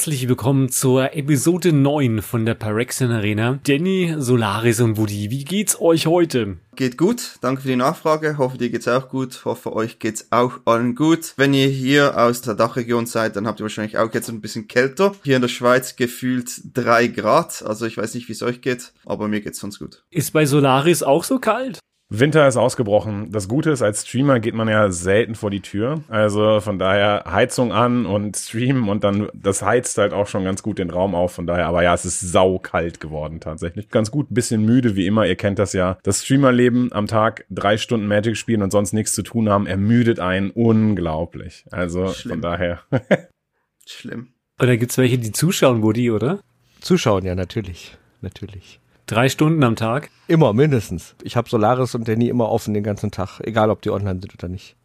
herzlich willkommen zur Episode 9 von der Pyrexian Arena. Danny, Solaris und Woody, wie geht's euch heute? Geht gut, danke für die Nachfrage. Hoffe, dir geht's auch gut. Hoffe, euch geht's auch allen gut. Wenn ihr hier aus der Dachregion seid, dann habt ihr wahrscheinlich auch jetzt ein bisschen kälter. Hier in der Schweiz gefühlt drei Grad. Also ich weiß nicht, wie es euch geht, aber mir geht's sonst gut. Ist bei Solaris auch so kalt? Winter ist ausgebrochen. Das Gute ist, als Streamer geht man ja selten vor die Tür. Also von daher Heizung an und streamen und dann, das heizt halt auch schon ganz gut den Raum auf. Von daher, aber ja, es ist saukalt geworden tatsächlich. Ganz gut, bisschen müde wie immer. Ihr kennt das ja. Das Streamerleben am Tag drei Stunden Magic spielen und sonst nichts zu tun haben, ermüdet einen unglaublich. Also Schlimm. von daher. Schlimm. Oder gibt's welche, die zuschauen, Woody, oder? Zuschauen, ja, natürlich. Natürlich. Drei Stunden am Tag? Immer, mindestens. Ich habe Solaris und Danny immer offen den ganzen Tag, egal ob die online sind oder nicht.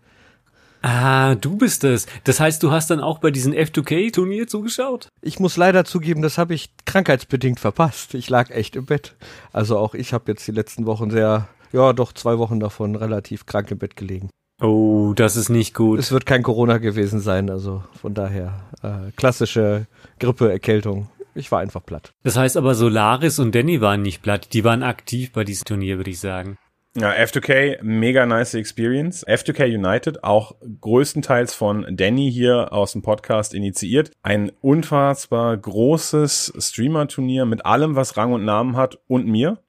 Ah, du bist es. Das heißt, du hast dann auch bei diesem F2K-Turnier zugeschaut? Ich muss leider zugeben, das habe ich krankheitsbedingt verpasst. Ich lag echt im Bett. Also auch ich habe jetzt die letzten Wochen sehr, ja doch zwei Wochen davon relativ krank im Bett gelegen. Oh, das ist nicht gut. Es wird kein Corona gewesen sein, also von daher äh, klassische Grippe, Erkältung. Ich war einfach platt. Das heißt aber, Solaris und Danny waren nicht platt. Die waren aktiv bei diesem Turnier, würde ich sagen. Ja, F2K, mega nice Experience. F2K United, auch größtenteils von Danny hier aus dem Podcast initiiert. Ein unfassbar großes Streamer-Turnier mit allem, was Rang und Namen hat und mir.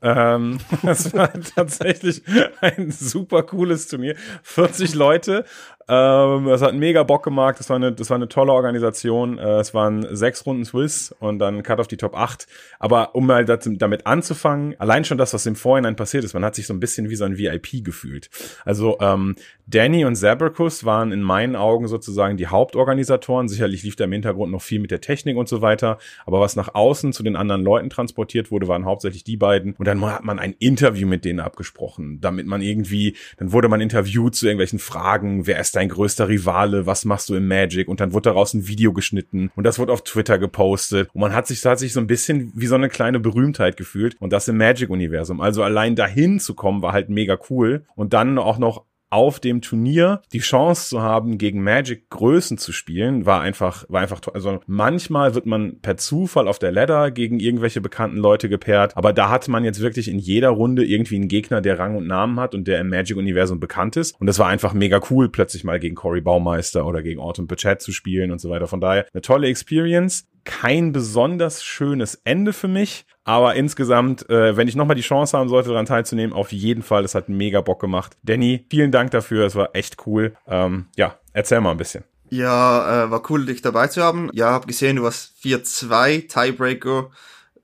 Ähm, das war tatsächlich ein super cooles Turnier. 40 Leute ähm, das hat mega Bock gemacht. Das war eine, das war eine tolle Organisation. Äh, es waren sechs Runden Swiss und dann Cut auf die Top 8. Aber um mal das, damit anzufangen, allein schon das, was im Vorhinein passiert ist, man hat sich so ein bisschen wie so ein VIP gefühlt. Also ähm, Danny und Zabricus waren in meinen Augen sozusagen die Hauptorganisatoren. Sicherlich lief da im Hintergrund noch viel mit der Technik und so weiter. Aber was nach außen zu den anderen Leuten transportiert wurde, waren hauptsächlich die beiden. Und dann hat man ein Interview mit denen abgesprochen, damit man irgendwie, dann wurde man interviewt zu irgendwelchen Fragen, wer ist dein größter Rivale, was machst du im Magic? Und dann wurde daraus ein Video geschnitten und das wurde auf Twitter gepostet. Und man hat sich, hat sich so ein bisschen wie so eine kleine Berühmtheit gefühlt und das im Magic-Universum. Also allein dahin zu kommen war halt mega cool. Und dann auch noch auf dem Turnier die Chance zu haben, gegen Magic Größen zu spielen, war einfach, war einfach toll. Also manchmal wird man per Zufall auf der Ladder gegen irgendwelche bekannten Leute gepaart, aber da hatte man jetzt wirklich in jeder Runde irgendwie einen Gegner, der Rang und Namen hat und der im Magic-Universum bekannt ist. Und das war einfach mega cool, plötzlich mal gegen Cory Baumeister oder gegen Autumn Pachet zu spielen und so weiter. Von daher eine tolle Experience kein besonders schönes Ende für mich, aber insgesamt, äh, wenn ich nochmal die Chance haben sollte, daran teilzunehmen, auf jeden Fall, das hat mega Bock gemacht. Danny, vielen Dank dafür, es war echt cool. Ähm, ja, erzähl mal ein bisschen. Ja, äh, war cool, dich dabei zu haben. Ja, hab gesehen, du warst 4-2, Tiebreaker,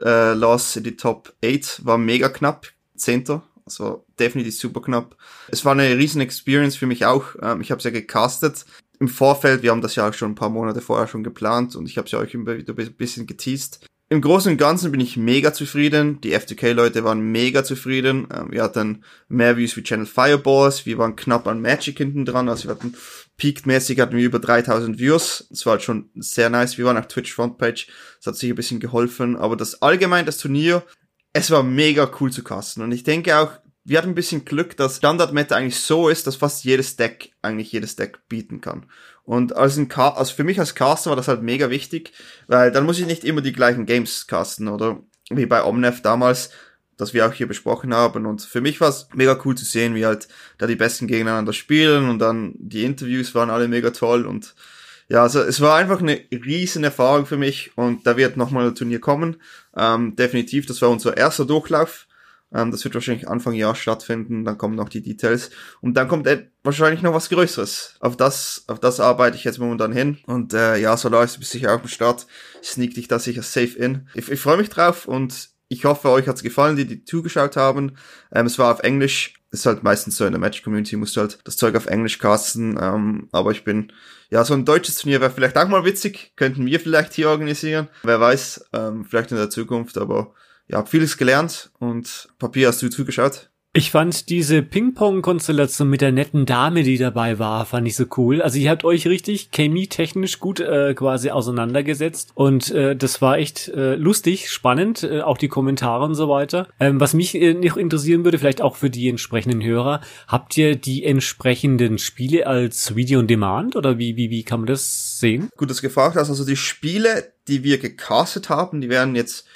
äh, Loss in die Top 8, war mega knapp, Zehnter, also definitiv super knapp. Es war eine riesen Experience für mich auch. Ähm, ich habe es ja gecastet im Vorfeld, wir haben das ja auch schon ein paar Monate vorher schon geplant und ich habe es ja euch immer wieder ein bisschen geteased. Im Großen und Ganzen bin ich mega zufrieden. Die F2K-Leute waren mega zufrieden. Ähm, wir hatten mehr Views wie Channel Fireballs. Wir waren knapp an Magic hinten dran. Also wir hatten peakmäßig hatten wir über 3000 Views. Das war halt schon sehr nice. Wir waren auf Twitch Frontpage. Das hat sich ein bisschen geholfen. Aber das allgemein, das Turnier, es war mega cool zu casten. Und ich denke auch, wir hatten ein bisschen Glück, dass Standard-Meta eigentlich so ist, dass fast jedes Deck eigentlich jedes Deck bieten kann. Und als ein Car also für mich als Caster war das halt mega wichtig, weil dann muss ich nicht immer die gleichen Games casten, oder wie bei Omnef damals, das wir auch hier besprochen haben. Und für mich war es mega cool zu sehen, wie halt da die besten gegeneinander spielen und dann die Interviews waren alle mega toll und ja, also es war einfach eine riesen Erfahrung für mich und da wird nochmal ein Turnier kommen. Ähm, definitiv, das war unser erster Durchlauf ähm, das wird wahrscheinlich Anfang Jahr stattfinden, dann kommen noch die Details. Und dann kommt wahrscheinlich noch was Größeres. Auf das, auf das arbeite ich jetzt momentan hin. Und äh, ja, Solar ist sicher auch am Start. Sneak dich da sicher safe in. Ich, ich freue mich drauf und ich hoffe, euch hat's gefallen, die die zugeschaut haben. Ähm, es war auf Englisch. Ist halt meistens so in der Match-Community, musst du halt das Zeug auf Englisch casten. Ähm, aber ich bin, ja, so ein deutsches Turnier wäre vielleicht auch mal witzig. Könnten wir vielleicht hier organisieren. Wer weiß, ähm, vielleicht in der Zukunft, aber ja, hab vieles gelernt und Papier hast du zugeschaut? Ich fand diese Ping-Pong-Konstellation mit der netten Dame, die dabei war, fand ich so cool. Also ihr habt euch richtig chemietechnisch gut äh, quasi auseinandergesetzt und äh, das war echt äh, lustig, spannend, äh, auch die Kommentare und so weiter. Ähm, was mich äh, noch interessieren würde, vielleicht auch für die entsprechenden Hörer, habt ihr die entsprechenden Spiele als Video on Demand oder wie wie wie kann man das sehen? Gut, dass du gefragt hast. Also die Spiele, die wir gecastet haben, die werden jetzt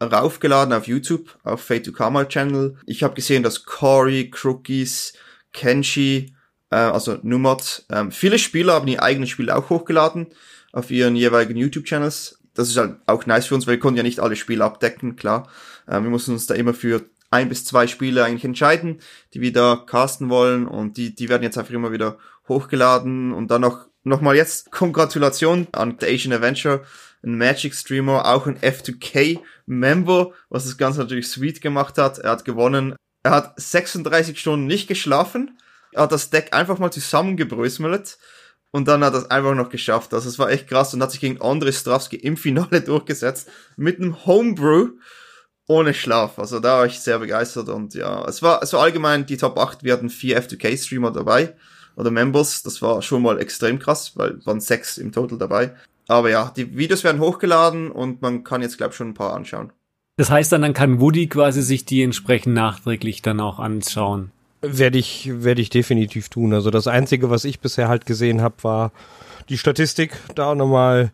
raufgeladen auf YouTube, auf Fate to Karma Channel. Ich habe gesehen, dass Cory, Crookies, Kenshi, äh, also Numot, ähm, viele Spieler haben ihr eigenes Spiel auch hochgeladen auf ihren jeweiligen YouTube-Channels. Das ist halt auch nice für uns, weil wir konnten ja nicht alle Spiele abdecken, klar. Ähm, wir mussten uns da immer für ein bis zwei Spiele eigentlich entscheiden, die wir da casten wollen und die, die werden jetzt einfach immer wieder hochgeladen und dann noch nochmal jetzt Kongratulation an The Asian Adventure ein Magic Streamer, auch ein F2K Member, was das Ganze natürlich sweet gemacht hat. Er hat gewonnen. Er hat 36 Stunden nicht geschlafen. Er hat das Deck einfach mal zusammengebrösmelt und dann hat er es einfach noch geschafft. Also es war echt krass und hat sich gegen Andre Stravsky im Finale durchgesetzt mit einem Homebrew ohne Schlaf. Also da war ich sehr begeistert und ja, es war, es war allgemein die Top 8. Wir hatten vier F2K Streamer dabei oder Members. Das war schon mal extrem krass, weil waren sechs im Total dabei. Aber ja, die Videos werden hochgeladen und man kann jetzt, glaube ich, schon ein paar anschauen. Das heißt dann, dann kann Woody quasi sich die entsprechend nachträglich dann auch anschauen. Werde ich, werde ich definitiv tun. Also das Einzige, was ich bisher halt gesehen habe, war die Statistik. Da auch nochmal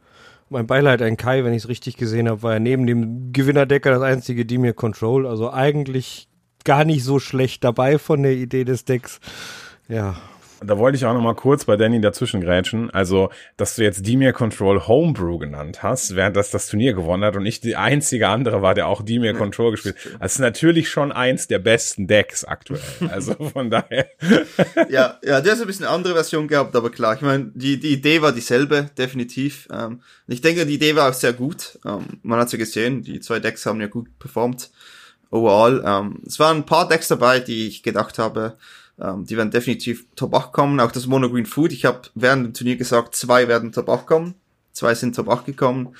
mein Beileid an Kai, wenn ich es richtig gesehen habe, war er neben dem Gewinnerdecker das einzige, die mir Control. Also eigentlich gar nicht so schlecht dabei von der Idee des Decks. Ja, da wollte ich auch noch mal kurz bei Danny dazwischen grätschen. Also, dass du jetzt Demir Control Homebrew genannt hast, während das das Turnier gewonnen hat und ich die einzige andere war, der auch Demir Control gespielt hat. Das ist natürlich schon eins der besten Decks aktuell. Also von daher. ja, ja, der hat ein bisschen andere Version gehabt, aber klar, ich meine, die, die Idee war dieselbe, definitiv. Ähm, ich denke, die Idee war auch sehr gut. Ähm, man hat ja gesehen, die zwei Decks haben ja gut performt. Overall. Ähm, es waren ein paar Decks dabei, die ich gedacht habe, ähm, die werden definitiv Top 8 kommen. Auch das Mono Green Food. Ich habe während dem Turnier gesagt, zwei werden Top 8 kommen. Zwei sind Top 8 gekommen.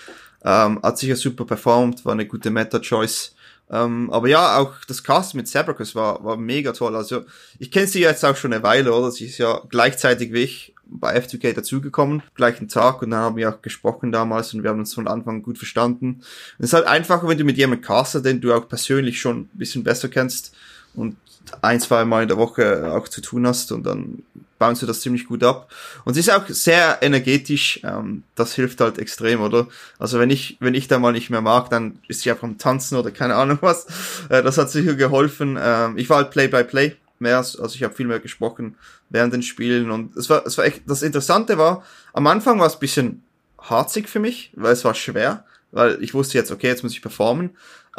Ähm, hat sicher super performt, war eine gute Meta-Choice. Ähm, aber ja, auch das Cast mit Sabracus war, war mega toll. Also ich kenne sie jetzt auch schon eine Weile, oder? Sie ist ja gleichzeitig wie ich bei F2K dazugekommen, gleichen Tag und dann haben wir auch gesprochen damals und wir haben uns von Anfang gut verstanden. Es ist halt einfacher, wenn du mit jemandem castest, den du auch persönlich schon ein bisschen besser kennst und ein, zwei Mal in der Woche auch zu tun hast und dann bauen sie das ziemlich gut ab. Und sie ist auch sehr energetisch, ähm, das hilft halt extrem, oder? Also wenn ich, wenn ich da mal nicht mehr mag, dann ist sie einfach am Tanzen oder keine Ahnung was. Äh, das hat sicher geholfen. Ähm, ich war halt Play-by-Play mehr, also ich habe viel mehr gesprochen während den Spielen und es war, es war echt, das Interessante war, am Anfang war es bisschen harzig für mich, weil es war schwer, weil ich wusste jetzt, okay, jetzt muss ich performen.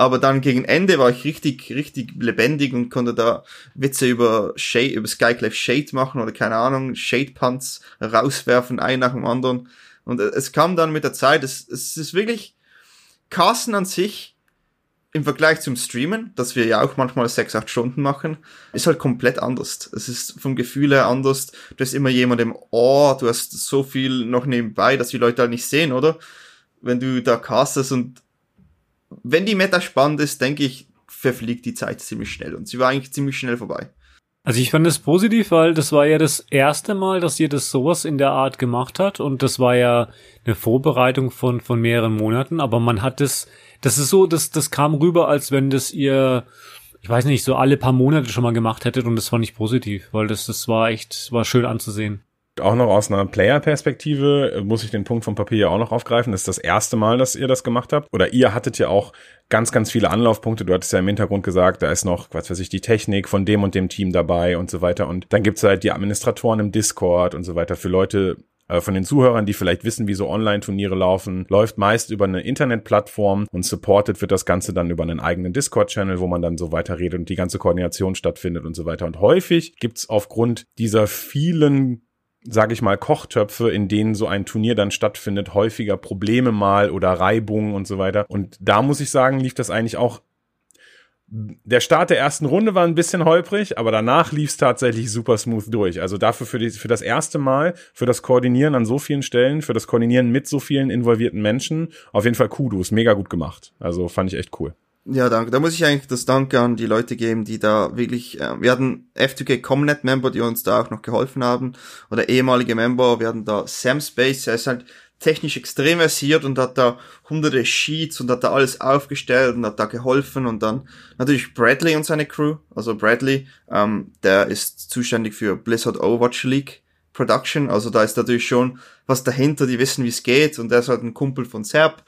Aber dann gegen Ende war ich richtig, richtig lebendig und konnte da Witze über Shade, über Skyclave Shade machen oder keine Ahnung, Shade Punts rauswerfen, ein nach dem anderen. Und es kam dann mit der Zeit, es, es ist wirklich, Casten an sich im Vergleich zum Streamen, das wir ja auch manchmal sechs, acht Stunden machen, ist halt komplett anders. Es ist vom Gefühl her anders. Du hast immer jemand im Ohr, du hast so viel noch nebenbei, dass die Leute halt nicht sehen, oder? Wenn du da castest und wenn die Meta spannend ist, denke ich, verfliegt die Zeit ziemlich schnell. Und sie war eigentlich ziemlich schnell vorbei. Also ich fand es positiv, weil das war ja das erste Mal, dass ihr das sowas in der Art gemacht hat. Und das war ja eine Vorbereitung von von mehreren Monaten, aber man hat das, das ist so, das das kam rüber, als wenn das ihr, ich weiß nicht, so alle paar Monate schon mal gemacht hättet. Und das fand ich positiv, weil das das war echt, war schön anzusehen auch noch aus einer Player-Perspektive äh, muss ich den Punkt vom Papier ja auch noch aufgreifen. Das ist das erste Mal, dass ihr das gemacht habt. Oder ihr hattet ja auch ganz, ganz viele Anlaufpunkte. Du hattest ja im Hintergrund gesagt, da ist noch, was weiß ich, die Technik von dem und dem Team dabei und so weiter. Und dann gibt's halt die Administratoren im Discord und so weiter für Leute, äh, von den Zuhörern, die vielleicht wissen, wie so Online-Turniere laufen, läuft meist über eine Internetplattform und supported wird das Ganze dann über einen eigenen Discord-Channel, wo man dann so weiter redet und die ganze Koordination stattfindet und so weiter. Und häufig gibt's aufgrund dieser vielen sage ich mal, Kochtöpfe, in denen so ein Turnier dann stattfindet, häufiger Probleme mal oder Reibungen und so weiter. Und da muss ich sagen, lief das eigentlich auch. Der Start der ersten Runde war ein bisschen holprig, aber danach lief es tatsächlich super smooth durch. Also dafür für, die, für das erste Mal, für das Koordinieren an so vielen Stellen, für das Koordinieren mit so vielen involvierten Menschen, auf jeden Fall Kudos, mega gut gemacht. Also fand ich echt cool. Ja, danke. Da muss ich eigentlich das Danke an die Leute geben, die da wirklich, äh, wir hatten F2K Comnet Member, die uns da auch noch geholfen haben, oder ehemalige Member, wir hatten da Sam Space, er ist halt technisch extrem versiert und hat da hunderte Sheets und hat da alles aufgestellt und hat da geholfen und dann natürlich Bradley und seine Crew, also Bradley, ähm, der ist zuständig für Blizzard Overwatch League Production, also da ist natürlich schon was dahinter, die wissen, wie es geht und der ist halt ein Kumpel von Serb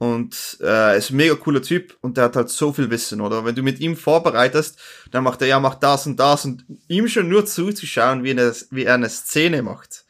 und äh, ist ein mega cooler Typ und der hat halt so viel Wissen, oder? Wenn du mit ihm vorbereitest, dann macht er ja, macht das und das und ihm schon nur zuzuschauen, wie, eine, wie er eine Szene macht,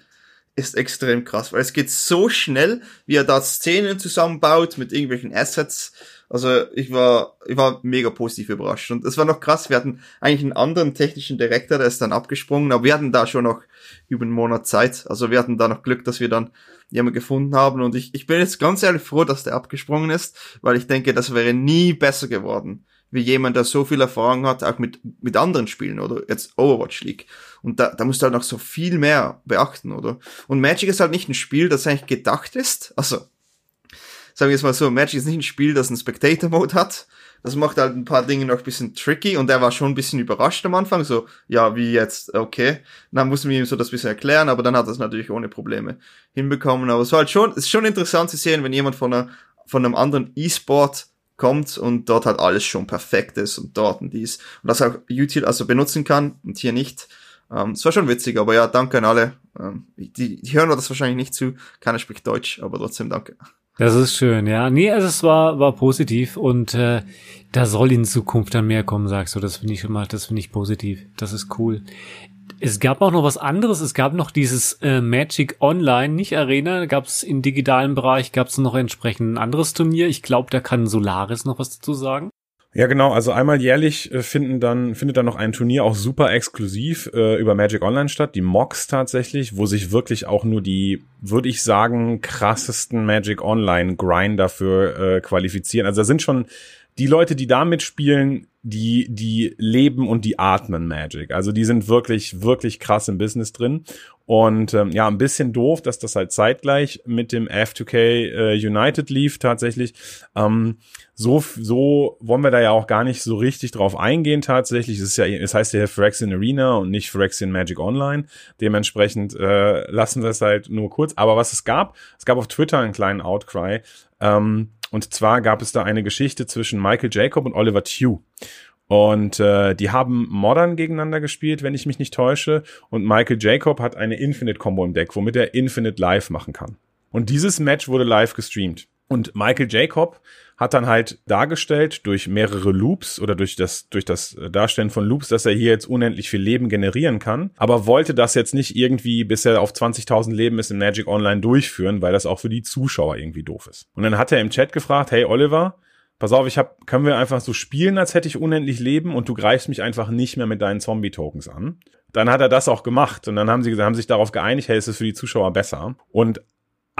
ist extrem krass, weil es geht so schnell, wie er da Szenen zusammenbaut mit irgendwelchen Assets. Also ich war, ich war mega positiv überrascht. Und es war noch krass, wir hatten eigentlich einen anderen technischen Direktor, der ist dann abgesprungen, aber wir hatten da schon noch über einen Monat Zeit. Also wir hatten da noch Glück, dass wir dann jemanden gefunden haben. Und ich, ich bin jetzt ganz ehrlich froh, dass der abgesprungen ist, weil ich denke, das wäre nie besser geworden. Wie jemand, der so viel Erfahrung hat, auch mit, mit anderen Spielen oder jetzt Overwatch League. Und da, da musst du halt noch so viel mehr beachten, oder? Und Magic ist halt nicht ein Spiel, das eigentlich gedacht ist. Also, sagen wir jetzt mal so, Magic ist nicht ein Spiel, das einen Spectator-Mode hat, das macht halt ein paar Dinge noch ein bisschen tricky und er war schon ein bisschen überrascht am Anfang, so, ja, wie jetzt, okay. dann mussten wir ihm so das bisschen erklären, aber dann hat er es natürlich ohne Probleme hinbekommen. Aber es war halt schon, es ist schon interessant zu sehen, wenn jemand von, einer, von einem anderen E-Sport kommt und dort halt alles schon perfekt ist und dort und dies und das auch YouTube also benutzen kann und hier nicht. Ähm, es war schon witzig, aber ja, danke an alle. Ähm, die, die hören das wahrscheinlich nicht zu, keiner spricht Deutsch, aber trotzdem danke. Das ist schön, ja. Nee, also es war, war positiv und äh, da soll in Zukunft dann mehr kommen, sagst du. Das finde ich immer, das finde ich positiv. Das ist cool. Es gab auch noch was anderes. Es gab noch dieses äh, Magic Online, nicht Arena. Gab es im digitalen Bereich, gab es noch entsprechend ein anderes Turnier. Ich glaube, da kann Solaris noch was dazu sagen. Ja, genau. Also einmal jährlich äh, finden dann, findet dann noch ein Turnier auch super exklusiv äh, über Magic Online statt, die MOX tatsächlich, wo sich wirklich auch nur die, würde ich sagen, krassesten Magic Online Grinder für äh, qualifizieren. Also da sind schon die Leute, die da mitspielen, die, die leben und die atmen Magic. Also die sind wirklich, wirklich krass im Business drin. Und ähm, ja, ein bisschen doof, dass das halt zeitgleich mit dem F2K äh, United lief tatsächlich. Ähm, so, so wollen wir da ja auch gar nicht so richtig drauf eingehen tatsächlich. Es ist ja, es heißt ja Phyrexian Arena und nicht Phyrexian Magic Online. Dementsprechend äh, lassen wir es halt nur kurz. Aber was es gab, es gab auf Twitter einen kleinen Outcry. Ähm, und zwar gab es da eine Geschichte zwischen Michael Jacob und Oliver Tew. Und äh, die haben Modern gegeneinander gespielt, wenn ich mich nicht täusche. Und Michael Jacob hat eine Infinite-Combo im Deck, womit er Infinite live machen kann. Und dieses Match wurde live gestreamt. Und Michael Jacob hat dann halt dargestellt durch mehrere Loops oder durch das, durch das Darstellen von Loops, dass er hier jetzt unendlich viel Leben generieren kann, aber wollte das jetzt nicht irgendwie, bis er auf 20.000 Leben ist, in Magic Online durchführen, weil das auch für die Zuschauer irgendwie doof ist. Und dann hat er im Chat gefragt, hey Oliver, pass auf, ich hab, können wir einfach so spielen, als hätte ich unendlich Leben und du greifst mich einfach nicht mehr mit deinen Zombie-Tokens an. Dann hat er das auch gemacht und dann haben sie haben sich darauf geeinigt, hey, es ist für die Zuschauer besser. Und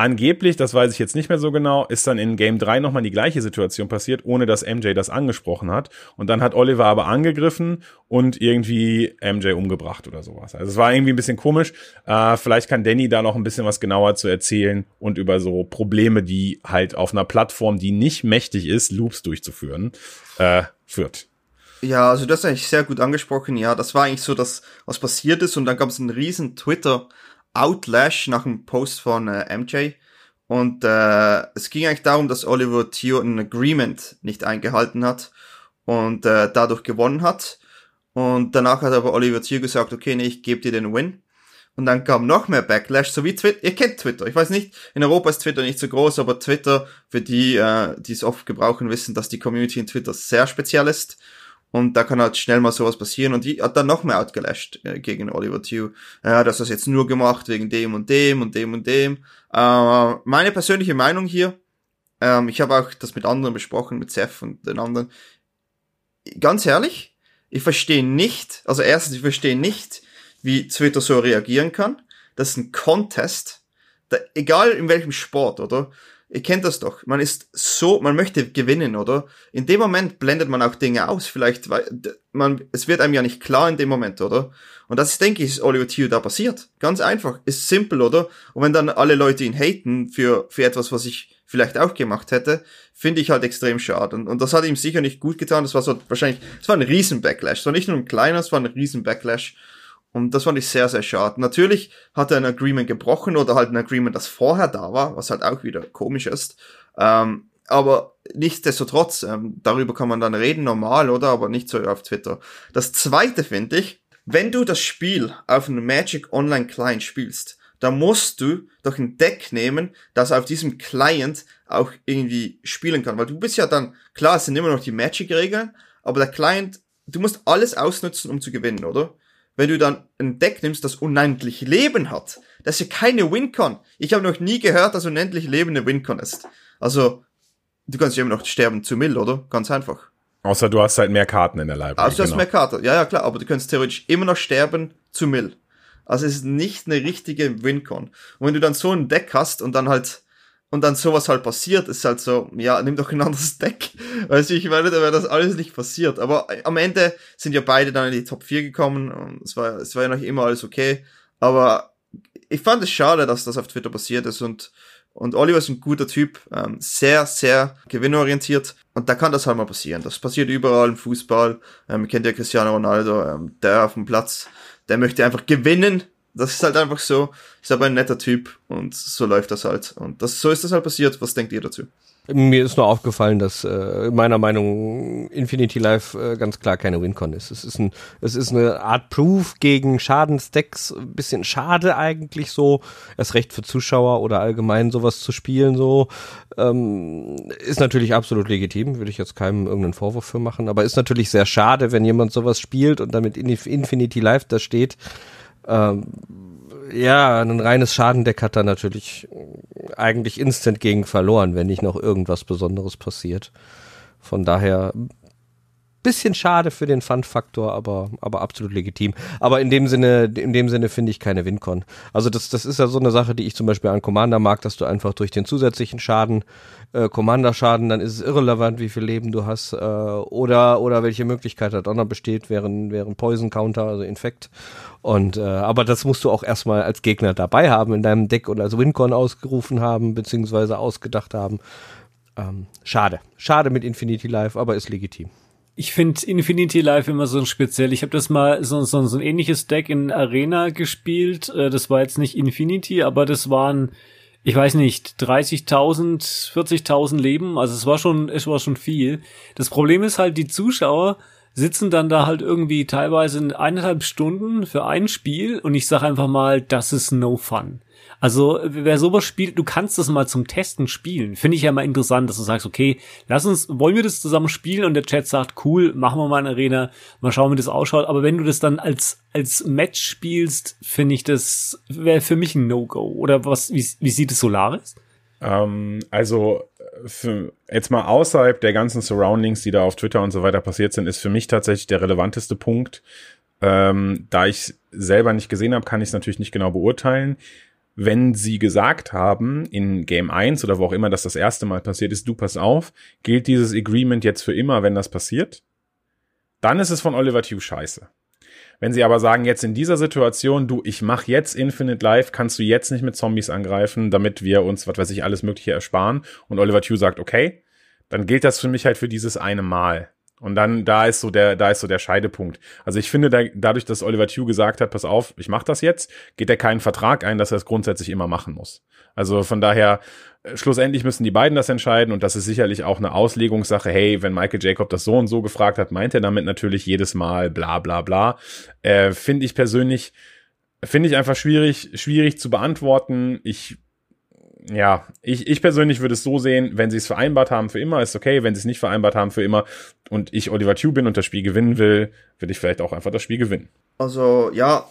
Angeblich, das weiß ich jetzt nicht mehr so genau, ist dann in Game 3 nochmal die gleiche Situation passiert, ohne dass MJ das angesprochen hat. Und dann hat Oliver aber angegriffen und irgendwie MJ umgebracht oder sowas. Also es war irgendwie ein bisschen komisch. Äh, vielleicht kann Danny da noch ein bisschen was genauer zu erzählen und über so Probleme, die halt auf einer Plattform, die nicht mächtig ist, Loops durchzuführen, äh, führt. Ja, also das ist eigentlich sehr gut angesprochen. Ja, das war eigentlich so, dass was passiert ist und dann gab es einen riesen Twitter Outlash nach einem Post von äh, MJ. Und äh, es ging eigentlich darum, dass Oliver Theo ein Agreement nicht eingehalten hat und äh, dadurch gewonnen hat. Und danach hat aber Oliver Theo gesagt, okay, nee, ich gebe dir den Win. Und dann kam noch mehr Backlash, so wie Twitter. Ihr kennt Twitter. Ich weiß nicht, in Europa ist Twitter nicht so groß, aber Twitter, für die, äh, die es oft gebrauchen, wissen, dass die Community in Twitter sehr speziell ist. Und da kann halt schnell mal sowas passieren. Und die hat dann noch mehr outgelasht äh, gegen Oliver Tew. Ja, das ist jetzt nur gemacht wegen dem und dem und dem und dem. Äh, meine persönliche Meinung hier, ähm, ich habe auch das mit anderen besprochen, mit Seth und den anderen. Ganz ehrlich, ich verstehe nicht, also erstens, ich verstehe nicht, wie Twitter so reagieren kann. Das ist ein Contest, da, egal in welchem Sport, oder? Ihr kennt das doch. Man ist so, man möchte gewinnen, oder? In dem Moment blendet man auch Dinge aus. Vielleicht, weil man, es wird einem ja nicht klar in dem Moment, oder? Und das ist, denke ich, ist Oliver Tew da passiert. Ganz einfach. Ist simpel, oder? Und wenn dann alle Leute ihn haten für, für etwas, was ich vielleicht auch gemacht hätte, finde ich halt extrem schade. Und, und das hat ihm sicher nicht gut getan. Das war so wahrscheinlich, es war ein riesen Backlash. Es war nicht nur ein kleiner, es war ein riesen Backlash. Und das fand ich sehr, sehr schade. Natürlich hat er ein Agreement gebrochen oder halt ein Agreement, das vorher da war, was halt auch wieder komisch ist. Ähm, aber nichtsdestotrotz, ähm, darüber kann man dann reden, normal, oder? Aber nicht so auf Twitter. Das zweite finde ich, wenn du das Spiel auf einem Magic Online Client spielst, dann musst du doch ein Deck nehmen, das auf diesem Client auch irgendwie spielen kann. Weil du bist ja dann, klar, es sind immer noch die Magic-Regeln, aber der Client, du musst alles ausnutzen, um zu gewinnen, oder? Wenn du dann ein Deck nimmst, das unendlich Leben hat, das ist ja keine Wincon. Ich habe noch nie gehört, dass unendlich Leben eine Wincon ist. Also, du kannst ja immer noch sterben zu Mill, oder? Ganz einfach. Außer du hast halt mehr Karten in der Library. Also du genau. hast mehr Karten, ja, ja, klar, aber du kannst theoretisch immer noch sterben zu Mill. Also es ist nicht eine richtige Wincon. Und wenn du dann so ein Deck hast und dann halt und dann sowas halt passiert, ist halt so, ja, nimm doch ein anderes Deck. Weißt du, ich meine, da wäre das alles nicht passiert. Aber am Ende sind ja beide dann in die Top 4 gekommen und es war, es war ja noch immer alles okay. Aber ich fand es schade, dass das auf Twitter passiert ist und, und Oliver ist ein guter Typ, ähm, sehr, sehr gewinnorientiert und da kann das halt mal passieren. Das passiert überall im Fußball. Ähm, kennt ja Cristiano Ronaldo, ähm, der auf dem Platz, der möchte einfach gewinnen das ist halt einfach so. Ist aber ein netter Typ und so läuft das halt. Und das, so ist das halt passiert. Was denkt ihr dazu? Mir ist nur aufgefallen, dass äh, meiner Meinung Infinity Life äh, ganz klar keine Wincon ist. Es ist ein, es ist eine Art Proof gegen Schadensdecks, ein bisschen schade eigentlich so, erst recht für Zuschauer oder allgemein sowas zu spielen so. Ähm, ist natürlich absolut legitim, würde ich jetzt keinem irgendeinen Vorwurf für machen, aber ist natürlich sehr schade, wenn jemand sowas spielt und damit Infinity Life da steht ähm, ja, ein reines Schadendeck hat da natürlich eigentlich instant gegen verloren, wenn nicht noch irgendwas Besonderes passiert. Von daher bisschen schade für den Fun-Faktor, aber, aber absolut legitim. Aber in dem Sinne, in dem Sinne finde ich keine Wincon. Also das, das ist ja so eine Sache, die ich zum Beispiel an Commander mag, dass du einfach durch den zusätzlichen Schaden, äh, Commander-Schaden, dann ist es irrelevant, wie viel Leben du hast, äh, oder, oder welche Möglichkeit da noch besteht, während, während Poison-Counter, also Infekt. Und, äh, aber das musst du auch erstmal als Gegner dabei haben in deinem Deck und als Wincon ausgerufen haben, beziehungsweise ausgedacht haben. Ähm, schade. Schade mit Infinity Life, aber ist legitim. Ich finde Infinity Life immer so ein speziell. Ich habe das mal so, so, so ein ähnliches Deck in Arena gespielt. Äh, das war jetzt nicht Infinity, aber das waren, ich weiß nicht, 30.000, 40.000 Leben. Also es war schon, es war schon viel. Das Problem ist halt, die Zuschauer sitzen dann da halt irgendwie teilweise in eineinhalb Stunden für ein Spiel und ich sag einfach mal, das ist no fun. Also wer sowas spielt, du kannst das mal zum Testen spielen. Finde ich ja mal interessant, dass du sagst, okay, lass uns, wollen wir das zusammen spielen? Und der Chat sagt, cool, machen wir mal eine Arena, mal schauen, wie das ausschaut. Aber wenn du das dann als als Match spielst, finde ich das wäre für mich ein No-Go. Oder was? Wie, wie sieht es Solaris? Ähm, also für, jetzt mal außerhalb der ganzen Surroundings, die da auf Twitter und so weiter passiert sind, ist für mich tatsächlich der relevanteste Punkt. Ähm, da ich selber nicht gesehen habe, kann ich es natürlich nicht genau beurteilen wenn sie gesagt haben, in Game 1 oder wo auch immer das das erste Mal passiert ist, du pass auf, gilt dieses Agreement jetzt für immer, wenn das passiert, dann ist es von Oliver Tew scheiße. Wenn sie aber sagen, jetzt in dieser Situation, du, ich mach jetzt Infinite Life, kannst du jetzt nicht mit Zombies angreifen, damit wir uns, was weiß ich, alles Mögliche ersparen, und Oliver Tew sagt, okay, dann gilt das für mich halt für dieses eine Mal. Und dann, da ist so der, da ist so der Scheidepunkt. Also ich finde, da, dadurch, dass Oliver Tew gesagt hat, pass auf, ich mach das jetzt, geht er keinen Vertrag ein, dass er es grundsätzlich immer machen muss. Also von daher, äh, schlussendlich müssen die beiden das entscheiden und das ist sicherlich auch eine Auslegungssache. Hey, wenn Michael Jacob das so und so gefragt hat, meint er damit natürlich jedes Mal bla bla bla. Äh, finde ich persönlich, finde ich einfach schwierig, schwierig zu beantworten. Ich ja, ich, ich persönlich würde es so sehen, wenn sie es vereinbart haben für immer, ist okay. Wenn sie es nicht vereinbart haben für immer und ich Oliver Tew bin und das Spiel gewinnen will, will ich vielleicht auch einfach das Spiel gewinnen. Also, ja,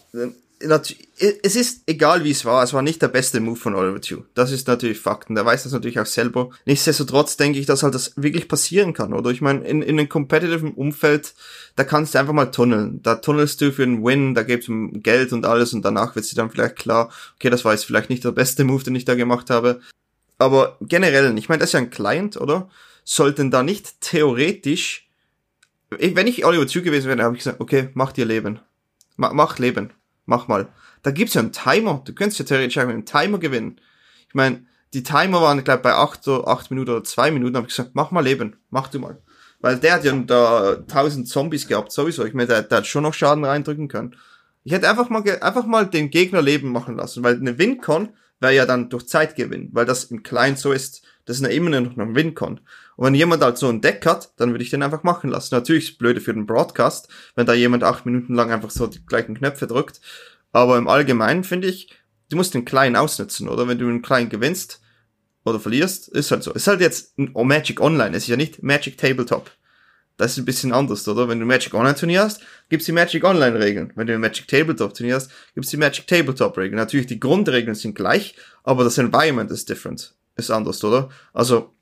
es ist egal wie es war, es war nicht der beste Move von Oliver Tew. Das ist natürlich Fakten. Der weiß das natürlich auch selber. Nichtsdestotrotz denke ich, dass halt das wirklich passieren kann, oder? Ich meine, in, in einem competitive Umfeld, da kannst du einfach mal tunneln. Da tunnelst du für einen Win, da gibt's Geld und alles und danach wird dir dann vielleicht klar, okay, das war jetzt vielleicht nicht der beste Move, den ich da gemacht habe. Aber generell, ich meine, das ist ja ein Client, oder? Sollten da nicht theoretisch, wenn ich Oliver Chu gewesen wäre, habe ich gesagt, okay, mach dir Leben. Mach Leben. Mach mal. Da gibt's ja einen Timer. Du könntest ja theoretisch mit einem Timer gewinnen. Ich meine, die Timer waren, glaube bei acht, acht Minuten oder zwei Minuten, habe ich gesagt, mach mal Leben. Mach du mal. Weil der hat ja da tausend Zombies gehabt, sowieso. Ich meine, der, der hat schon noch Schaden reindrücken können. Ich hätte einfach mal, einfach mal den Gegner Leben machen lassen, weil eine Wincon wäre ja dann durch Zeitgewinn, weil das im Kleinen so ist, das ist ja immer noch ein Wincon. Und wenn jemand halt so ein Deck hat, dann würde ich den einfach machen lassen. Natürlich ist es blöde für den Broadcast, wenn da jemand acht Minuten lang einfach so die gleichen Knöpfe drückt. Aber im Allgemeinen finde ich, du musst den Kleinen ausnutzen, oder? Wenn du einen Kleinen gewinnst, oder verlierst, ist halt so. Ist halt jetzt Magic Online, es ist ja nicht Magic Tabletop. Das ist ein bisschen anders, oder? Wenn du Magic Online Turnier hast, gibt's die Magic Online Regeln. Wenn du ein Magic Tabletop Turnier hast, gibt's die Magic Tabletop Regeln. Natürlich, die Grundregeln sind gleich, aber das Environment ist different. Ist anders, oder? Also,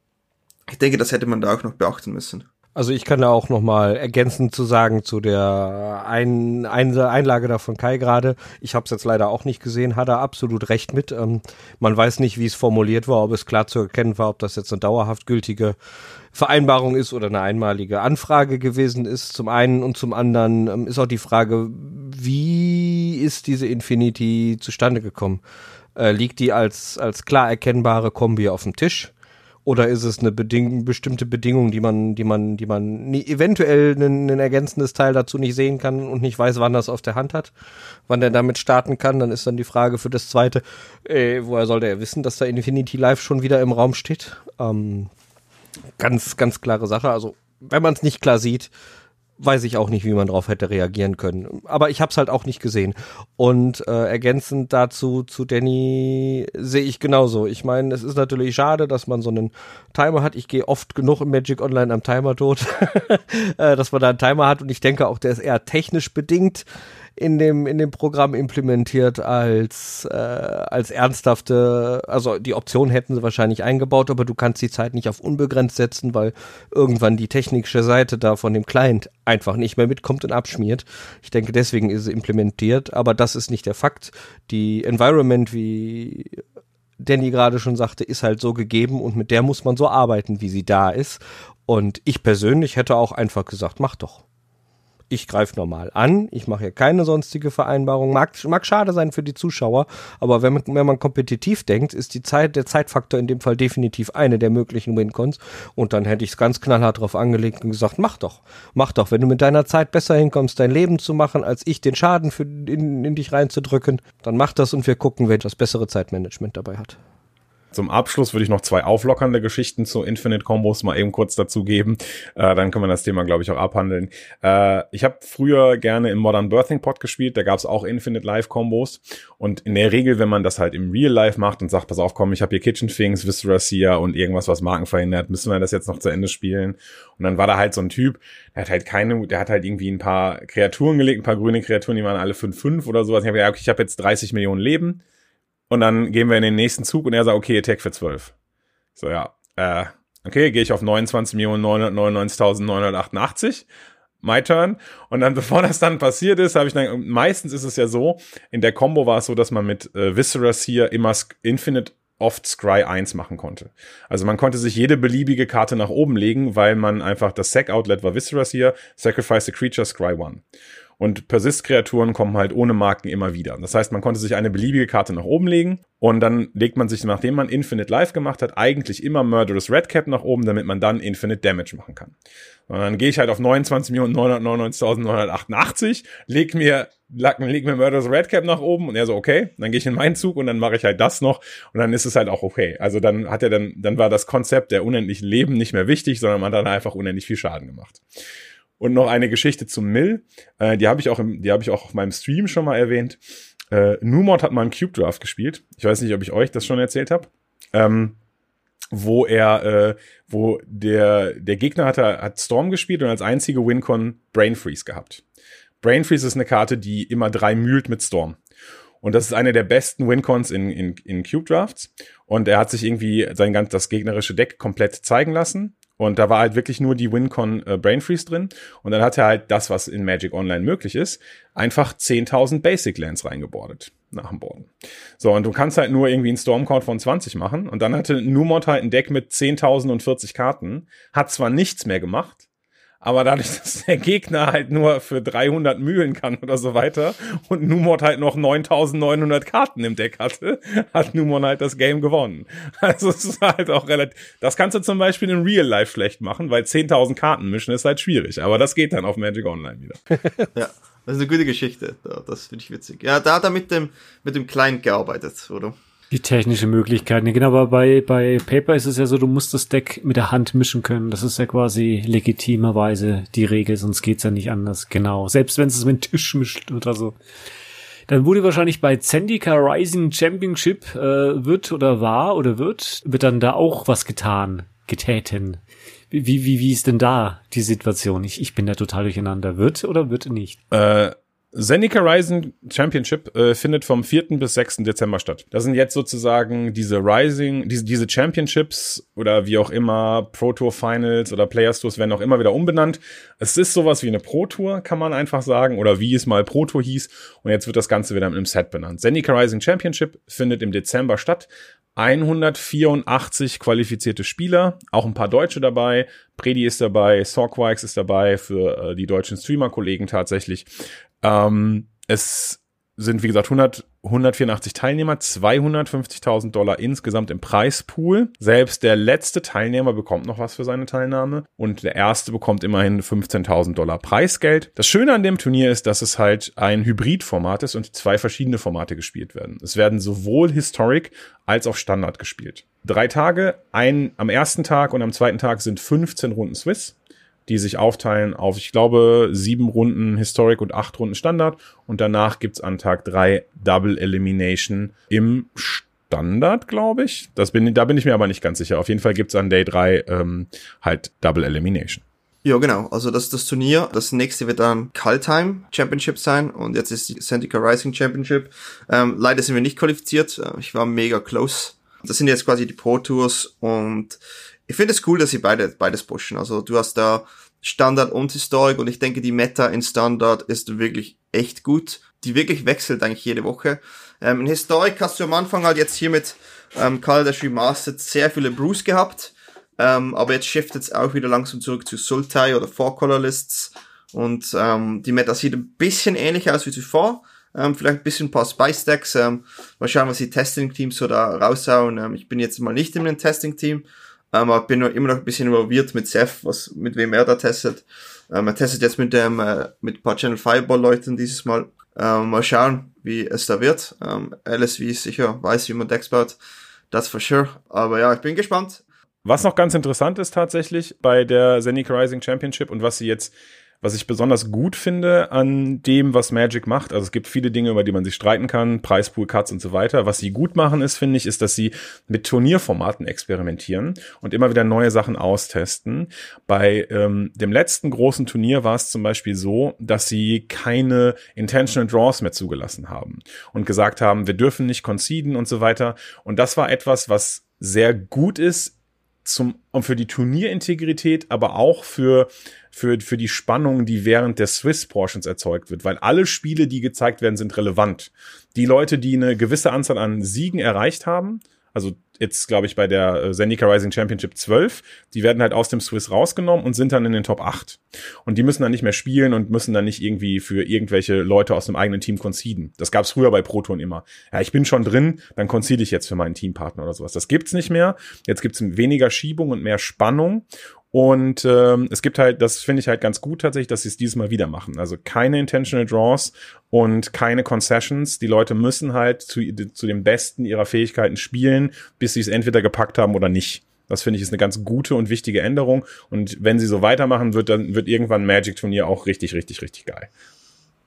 ich denke, das hätte man da auch noch beachten müssen. Also ich kann da auch noch mal ergänzend zu sagen zu der Ein Ein Einlage da von Kai gerade. Ich habe es jetzt leider auch nicht gesehen, hat er absolut recht mit. Ähm, man weiß nicht, wie es formuliert war, ob es klar zu erkennen war, ob das jetzt eine dauerhaft gültige Vereinbarung ist oder eine einmalige Anfrage gewesen ist. Zum einen und zum anderen ähm, ist auch die Frage, wie ist diese Infinity zustande gekommen? Äh, liegt die als als klar erkennbare Kombi auf dem Tisch? Oder ist es eine Beding bestimmte Bedingung, die man, die man, die man nie, eventuell ein, ein ergänzendes Teil dazu nicht sehen kann und nicht weiß, wann das auf der Hand hat, wann der damit starten kann? Dann ist dann die Frage für das zweite, äh, woher soll der wissen, dass da Infinity Live schon wieder im Raum steht? Ähm, ganz, ganz klare Sache. Also, wenn man es nicht klar sieht, weiß ich auch nicht, wie man darauf hätte reagieren können. Aber ich habe es halt auch nicht gesehen. Und äh, ergänzend dazu zu Danny sehe ich genauso. Ich meine, es ist natürlich schade, dass man so einen Timer hat. Ich gehe oft genug im Magic Online am Timer tot, äh, dass man da einen Timer hat. Und ich denke auch, der ist eher technisch bedingt in dem in dem Programm implementiert als äh, als ernsthafte also die Option hätten sie wahrscheinlich eingebaut aber du kannst die Zeit nicht auf unbegrenzt setzen weil irgendwann die technische Seite da von dem Client einfach nicht mehr mitkommt und abschmiert. Ich denke deswegen ist sie implementiert aber das ist nicht der Fakt. Die Environment wie Danny gerade schon sagte ist halt so gegeben und mit der muss man so arbeiten wie sie da ist. Und ich persönlich hätte auch einfach gesagt mach doch ich greife normal an, ich mache hier keine sonstige Vereinbarung. Mag, mag schade sein für die Zuschauer, aber wenn man, wenn man kompetitiv denkt, ist die Zeit, der Zeitfaktor in dem Fall definitiv eine der möglichen Wincons. Und dann hätte ich es ganz knallhart drauf angelegt und gesagt, mach doch, mach doch. Wenn du mit deiner Zeit besser hinkommst, dein Leben zu machen, als ich den Schaden für, in, in dich reinzudrücken, dann mach das und wir gucken, wer das bessere Zeitmanagement dabei hat. Zum Abschluss würde ich noch zwei auflockernde Geschichten zu Infinite Combos mal eben kurz dazu geben. Äh, dann können wir das Thema, glaube ich, auch abhandeln. Äh, ich habe früher gerne im Modern Birthing Pod gespielt. Da gab es auch Infinite Life Combos. Und in der Regel, wenn man das halt im Real Life macht und sagt, pass auf, komm, ich habe hier Kitchen Things, Viscera Seer und irgendwas, was Marken verhindert, müssen wir das jetzt noch zu Ende spielen. Und dann war da halt so ein Typ, der hat halt keine, der hat halt irgendwie ein paar Kreaturen gelegt, ein paar grüne Kreaturen, die waren alle 5-5 oder sowas. Ich habe gesagt, ich habe jetzt 30 Millionen Leben und dann gehen wir in den nächsten Zug und er sagt, okay, Attack für 12. So, ja, äh, okay, gehe ich auf 29.999.988. My turn. Und dann, bevor das dann passiert ist, habe ich dann, meistens ist es ja so, in der Combo war es so, dass man mit äh, Visceras hier immer Infinite oft Scry 1 machen konnte. Also man konnte sich jede beliebige Karte nach oben legen, weil man einfach das Sack-Outlet war Visceras hier, Sacrifice a Creature, Scry 1. Und Persist-Kreaturen kommen halt ohne Marken immer wieder. Das heißt, man konnte sich eine beliebige Karte nach oben legen und dann legt man sich, nachdem man Infinite Life gemacht hat, eigentlich immer Murderous Redcap nach oben, damit man dann Infinite Damage machen kann. Und dann gehe ich halt auf 29.999.988, leg mir, leg, mir Murderous Redcap nach oben und er so, okay, dann gehe ich in meinen Zug und dann mache ich halt das noch und dann ist es halt auch okay. Also dann hat er dann, dann war das Konzept der unendlichen Leben nicht mehr wichtig, sondern man hat dann einfach unendlich viel Schaden gemacht. Und noch eine Geschichte zum Mill, äh, die habe ich auch im, die habe ich auch auf meinem Stream schon mal erwähnt. Äh, Numod hat mal einen Cube Draft gespielt. Ich weiß nicht, ob ich euch das schon erzählt habe. Ähm, wo er, äh, wo der, der Gegner hat, hat Storm gespielt und als einzige Wincon Brain Freeze gehabt. Brain Freeze ist eine Karte, die immer drei mühlt mit Storm. Und das ist eine der besten Wincons in, in, in Cube Drafts. Und er hat sich irgendwie sein ganz, das gegnerische Deck komplett zeigen lassen und da war halt wirklich nur die WinCon äh, Brain Freeze drin. Und dann hat er halt das, was in Magic Online möglich ist, einfach 10.000 Basic Lands reingebordet. nach dem Boarden. So, und du kannst halt nur irgendwie einen Stormcount von 20 machen. Und dann hatte Numod halt ein Deck mit 10.040 Karten. Hat zwar nichts mehr gemacht, aber dadurch, dass der Gegner halt nur für 300 Mühlen kann oder so weiter und Numod halt noch 9900 Karten im Deck hatte, hat Numod halt das Game gewonnen. Also es ist halt auch relativ, das kannst du zum Beispiel in Real Life schlecht machen, weil 10.000 Karten mischen ist halt schwierig, aber das geht dann auf Magic Online wieder. ja. Das ist eine gute Geschichte. Das finde ich witzig. Ja, da hat er mit dem, mit dem Client gearbeitet, oder? Die technische Möglichkeiten, genau, aber bei, bei Paper ist es ja so, du musst das Deck mit der Hand mischen können. Das ist ja quasi legitimerweise die Regel, sonst geht's ja nicht anders. Genau. Selbst wenn es mit dem Tisch mischt oder so. Dann wurde wahrscheinlich bei Zendika Rising Championship äh, wird oder war oder wird, wird dann da auch was getan, getäten. Wie, wie, wie ist denn da die Situation? Ich, ich bin da total durcheinander. Wird oder wird nicht? Äh, Zendika Rising Championship äh, findet vom 4. bis 6. Dezember statt. Das sind jetzt sozusagen diese Rising, diese, diese Championships oder wie auch immer, Pro Tour Finals oder Players Tours werden auch immer wieder umbenannt. Es ist sowas wie eine Pro Tour, kann man einfach sagen, oder wie es mal Pro Tour hieß. Und jetzt wird das Ganze wieder mit einem Set benannt. Zendika Rising Championship findet im Dezember statt. 184 qualifizierte Spieler, auch ein paar Deutsche dabei. Predi ist dabei, Sorquikes ist dabei für äh, die deutschen Streamer-Kollegen tatsächlich. Ähm, es sind, wie gesagt, 100, 184 Teilnehmer, 250.000 Dollar insgesamt im Preispool. Selbst der letzte Teilnehmer bekommt noch was für seine Teilnahme und der erste bekommt immerhin 15.000 Dollar Preisgeld. Das Schöne an dem Turnier ist, dass es halt ein Hybridformat ist und zwei verschiedene Formate gespielt werden. Es werden sowohl Historic als auch Standard gespielt. Drei Tage, ein am ersten Tag und am zweiten Tag sind 15 Runden Swiss die sich aufteilen auf, ich glaube, sieben Runden Historic und acht Runden Standard. Und danach gibt's an Tag drei Double Elimination im Standard, glaube ich. Das bin, da bin ich mir aber nicht ganz sicher. Auf jeden Fall gibt's an Day drei ähm, halt Double Elimination. Ja, genau. Also das ist das Turnier. Das nächste wird dann Kaltheim Championship sein und jetzt ist die Santica Rising Championship. Ähm, leider sind wir nicht qualifiziert. Äh, ich war mega close. Das sind jetzt quasi die Pro Tours und ich finde es cool, dass sie beide, beides pushen. Also du hast da Standard und Historic und ich denke, die Meta in Standard ist wirklich echt gut. Die wirklich wechselt eigentlich jede Woche. Ähm, in Historic hast du am Anfang halt jetzt hier mit ähm, Kaladesh Remastered sehr viele Brews gehabt. Ähm, aber jetzt shiftet es auch wieder langsam zurück zu Sultai oder Four Color Lists. Und ähm, die Meta sieht ein bisschen ähnlich aus wie zuvor. Ähm, vielleicht ein bisschen ein paar Spice Stacks. Ähm, mal schauen, was die Testing-Teams so da raushauen. Ähm, ich bin jetzt mal nicht in einem Testing-Team. Ähm, aber bin immer noch ein bisschen involviert mit Seth, was, mit wem er da testet. Ähm, er testet jetzt mit dem, äh, mit ein paar Channel Fireball Leuten dieses Mal. Ähm, mal schauen, wie es da wird. Ähm, LSV ist sicher, weiß, wie man Decks baut. Das for sure. Aber ja, ich bin gespannt. Was noch ganz interessant ist tatsächlich bei der Zenic Rising Championship und was sie jetzt was ich besonders gut finde an dem, was Magic macht, also es gibt viele Dinge, über die man sich streiten kann, Preispool, Cuts und so weiter. Was sie gut machen ist, finde ich, ist, dass sie mit Turnierformaten experimentieren und immer wieder neue Sachen austesten. Bei ähm, dem letzten großen Turnier war es zum Beispiel so, dass sie keine Intentional Draws mehr zugelassen haben und gesagt haben, wir dürfen nicht conceden und so weiter. Und das war etwas, was sehr gut ist zum, und für die Turnierintegrität, aber auch für, für, für die Spannung, die während der Swiss Portions erzeugt wird, weil alle Spiele, die gezeigt werden, sind relevant. Die Leute, die eine gewisse Anzahl an Siegen erreicht haben, also jetzt glaube ich bei der äh, Zendika Rising Championship 12, die werden halt aus dem Swiss rausgenommen und sind dann in den Top 8. Und die müssen dann nicht mehr spielen und müssen dann nicht irgendwie für irgendwelche Leute aus dem eigenen Team conceden. Das gab es früher bei Proton immer. Ja, ich bin schon drin, dann concede ich jetzt für meinen Teampartner oder sowas. Das gibt's nicht mehr. Jetzt gibt's weniger Schiebung und mehr Spannung. Und ähm, es gibt halt, das finde ich halt ganz gut tatsächlich, dass sie es dieses Mal wieder machen. Also keine Intentional Draws und keine Concessions. Die Leute müssen halt zu, zu dem Besten ihrer Fähigkeiten spielen, bis sie es entweder gepackt haben oder nicht. Das finde ich ist eine ganz gute und wichtige Änderung. Und wenn sie so weitermachen, wird dann wird irgendwann Magic-Turnier auch richtig, richtig, richtig geil.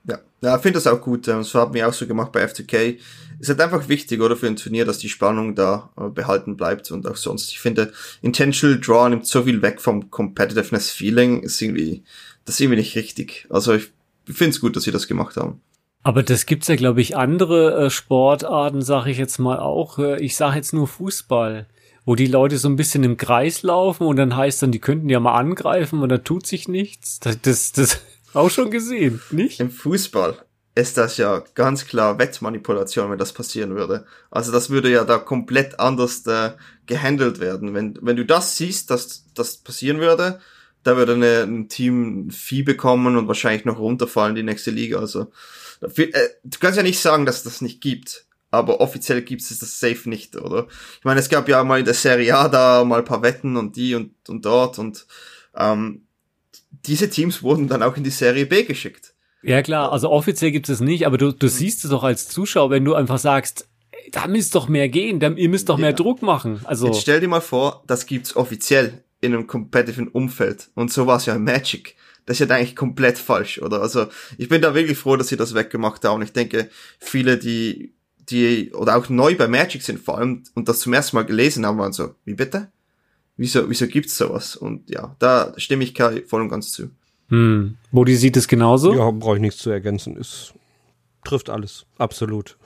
Ja, ja finde das auch gut. Das haben wir auch so gemacht bei FTK. Es ist halt einfach wichtig, oder, für ein Turnier, dass die Spannung da äh, behalten bleibt und auch sonst. Ich finde, Intentional Draw nimmt so viel weg vom Competitiveness Feeling. Ist irgendwie, das ist irgendwie nicht richtig. Also ich finde es gut, dass sie das gemacht haben. Aber das gibt's ja, glaube ich, andere äh, Sportarten, sage ich jetzt mal auch. Äh, ich sage jetzt nur Fußball, wo die Leute so ein bisschen im Kreis laufen und dann heißt dann, die könnten ja mal angreifen und da tut sich nichts. Das, das, das auch schon gesehen, nicht? Im Fußball. ist das ja ganz klar Wettmanipulation, wenn das passieren würde. Also das würde ja da komplett anders äh, gehandelt werden. Wenn, wenn du das siehst, dass das passieren würde, da würde eine, ein Team Vieh bekommen und wahrscheinlich noch runterfallen in die nächste Liga. Also äh, du kannst ja nicht sagen, dass es das nicht gibt. Aber offiziell gibt es das safe nicht, oder? Ich meine, es gab ja mal in der Serie A da mal ein paar Wetten und die und, und dort und ähm, diese Teams wurden dann auch in die Serie B geschickt. Ja klar, also offiziell gibt es nicht, aber du, du siehst es doch als Zuschauer, wenn du einfach sagst, da müsst doch mehr gehen, da, ihr müsst doch mehr ja. Druck machen. Also Jetzt stell dir mal vor, das gibt's offiziell in einem competitiven Umfeld. Und so war es ja in Magic. Das ist ja eigentlich komplett falsch, oder? Also ich bin da wirklich froh, dass sie das weggemacht haben. Ich denke, viele, die, die, oder auch neu bei Magic sind vor allem und das zum ersten Mal gelesen haben, waren so, wie bitte? Wieso, wieso gibt's sowas? Und ja, da stimme ich Kai voll und ganz zu. Hm. Modi sieht es genauso? Ja, brauche ich nichts zu ergänzen. Es trifft alles. Absolut.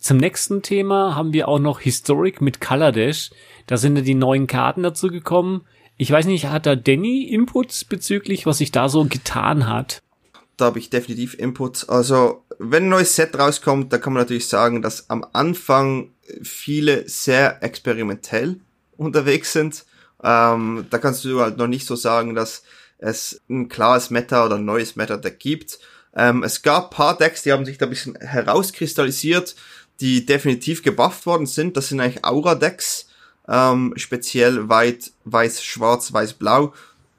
Zum nächsten Thema haben wir auch noch Historic mit Color Dash. Da sind ja die neuen Karten dazu gekommen. Ich weiß nicht, hat da Danny Inputs bezüglich, was sich da so getan hat? Da habe ich definitiv Inputs. Also, wenn ein neues Set rauskommt, da kann man natürlich sagen, dass am Anfang viele sehr experimentell unterwegs sind. Ähm, da kannst du halt noch nicht so sagen, dass es ein klares Meta oder ein neues Meta-Deck gibt. Ähm, es gab paar Decks, die haben sich da ein bisschen herauskristallisiert, die definitiv gebufft worden sind. Das sind eigentlich Aura-Decks ähm, speziell weit weiß, schwarz, weiß, blau,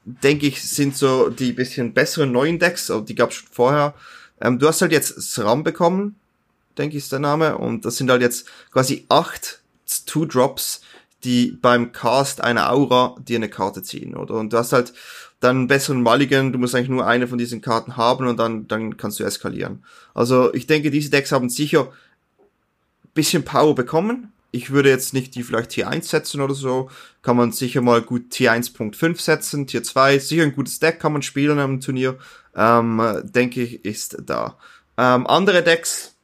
denke ich, sind so die bisschen besseren neuen Decks, aber die gab es schon vorher. Ähm, du hast halt jetzt SRAM bekommen, denke ich ist der Name, und das sind halt jetzt quasi acht Two-Drops, die beim Cast einer Aura dir eine Karte ziehen, oder? Und du hast halt dann einen besseren Mulligan, du musst eigentlich nur eine von diesen Karten haben und dann, dann kannst du eskalieren. Also ich denke, diese Decks haben sicher bisschen Power bekommen, ich würde jetzt nicht die vielleicht Tier 1 setzen oder so. Kann man sicher mal gut Tier 1.5 setzen, Tier 2, sicher ein gutes Deck kann man spielen am Turnier. Ähm, denke ich, ist da. Ähm, andere Decks,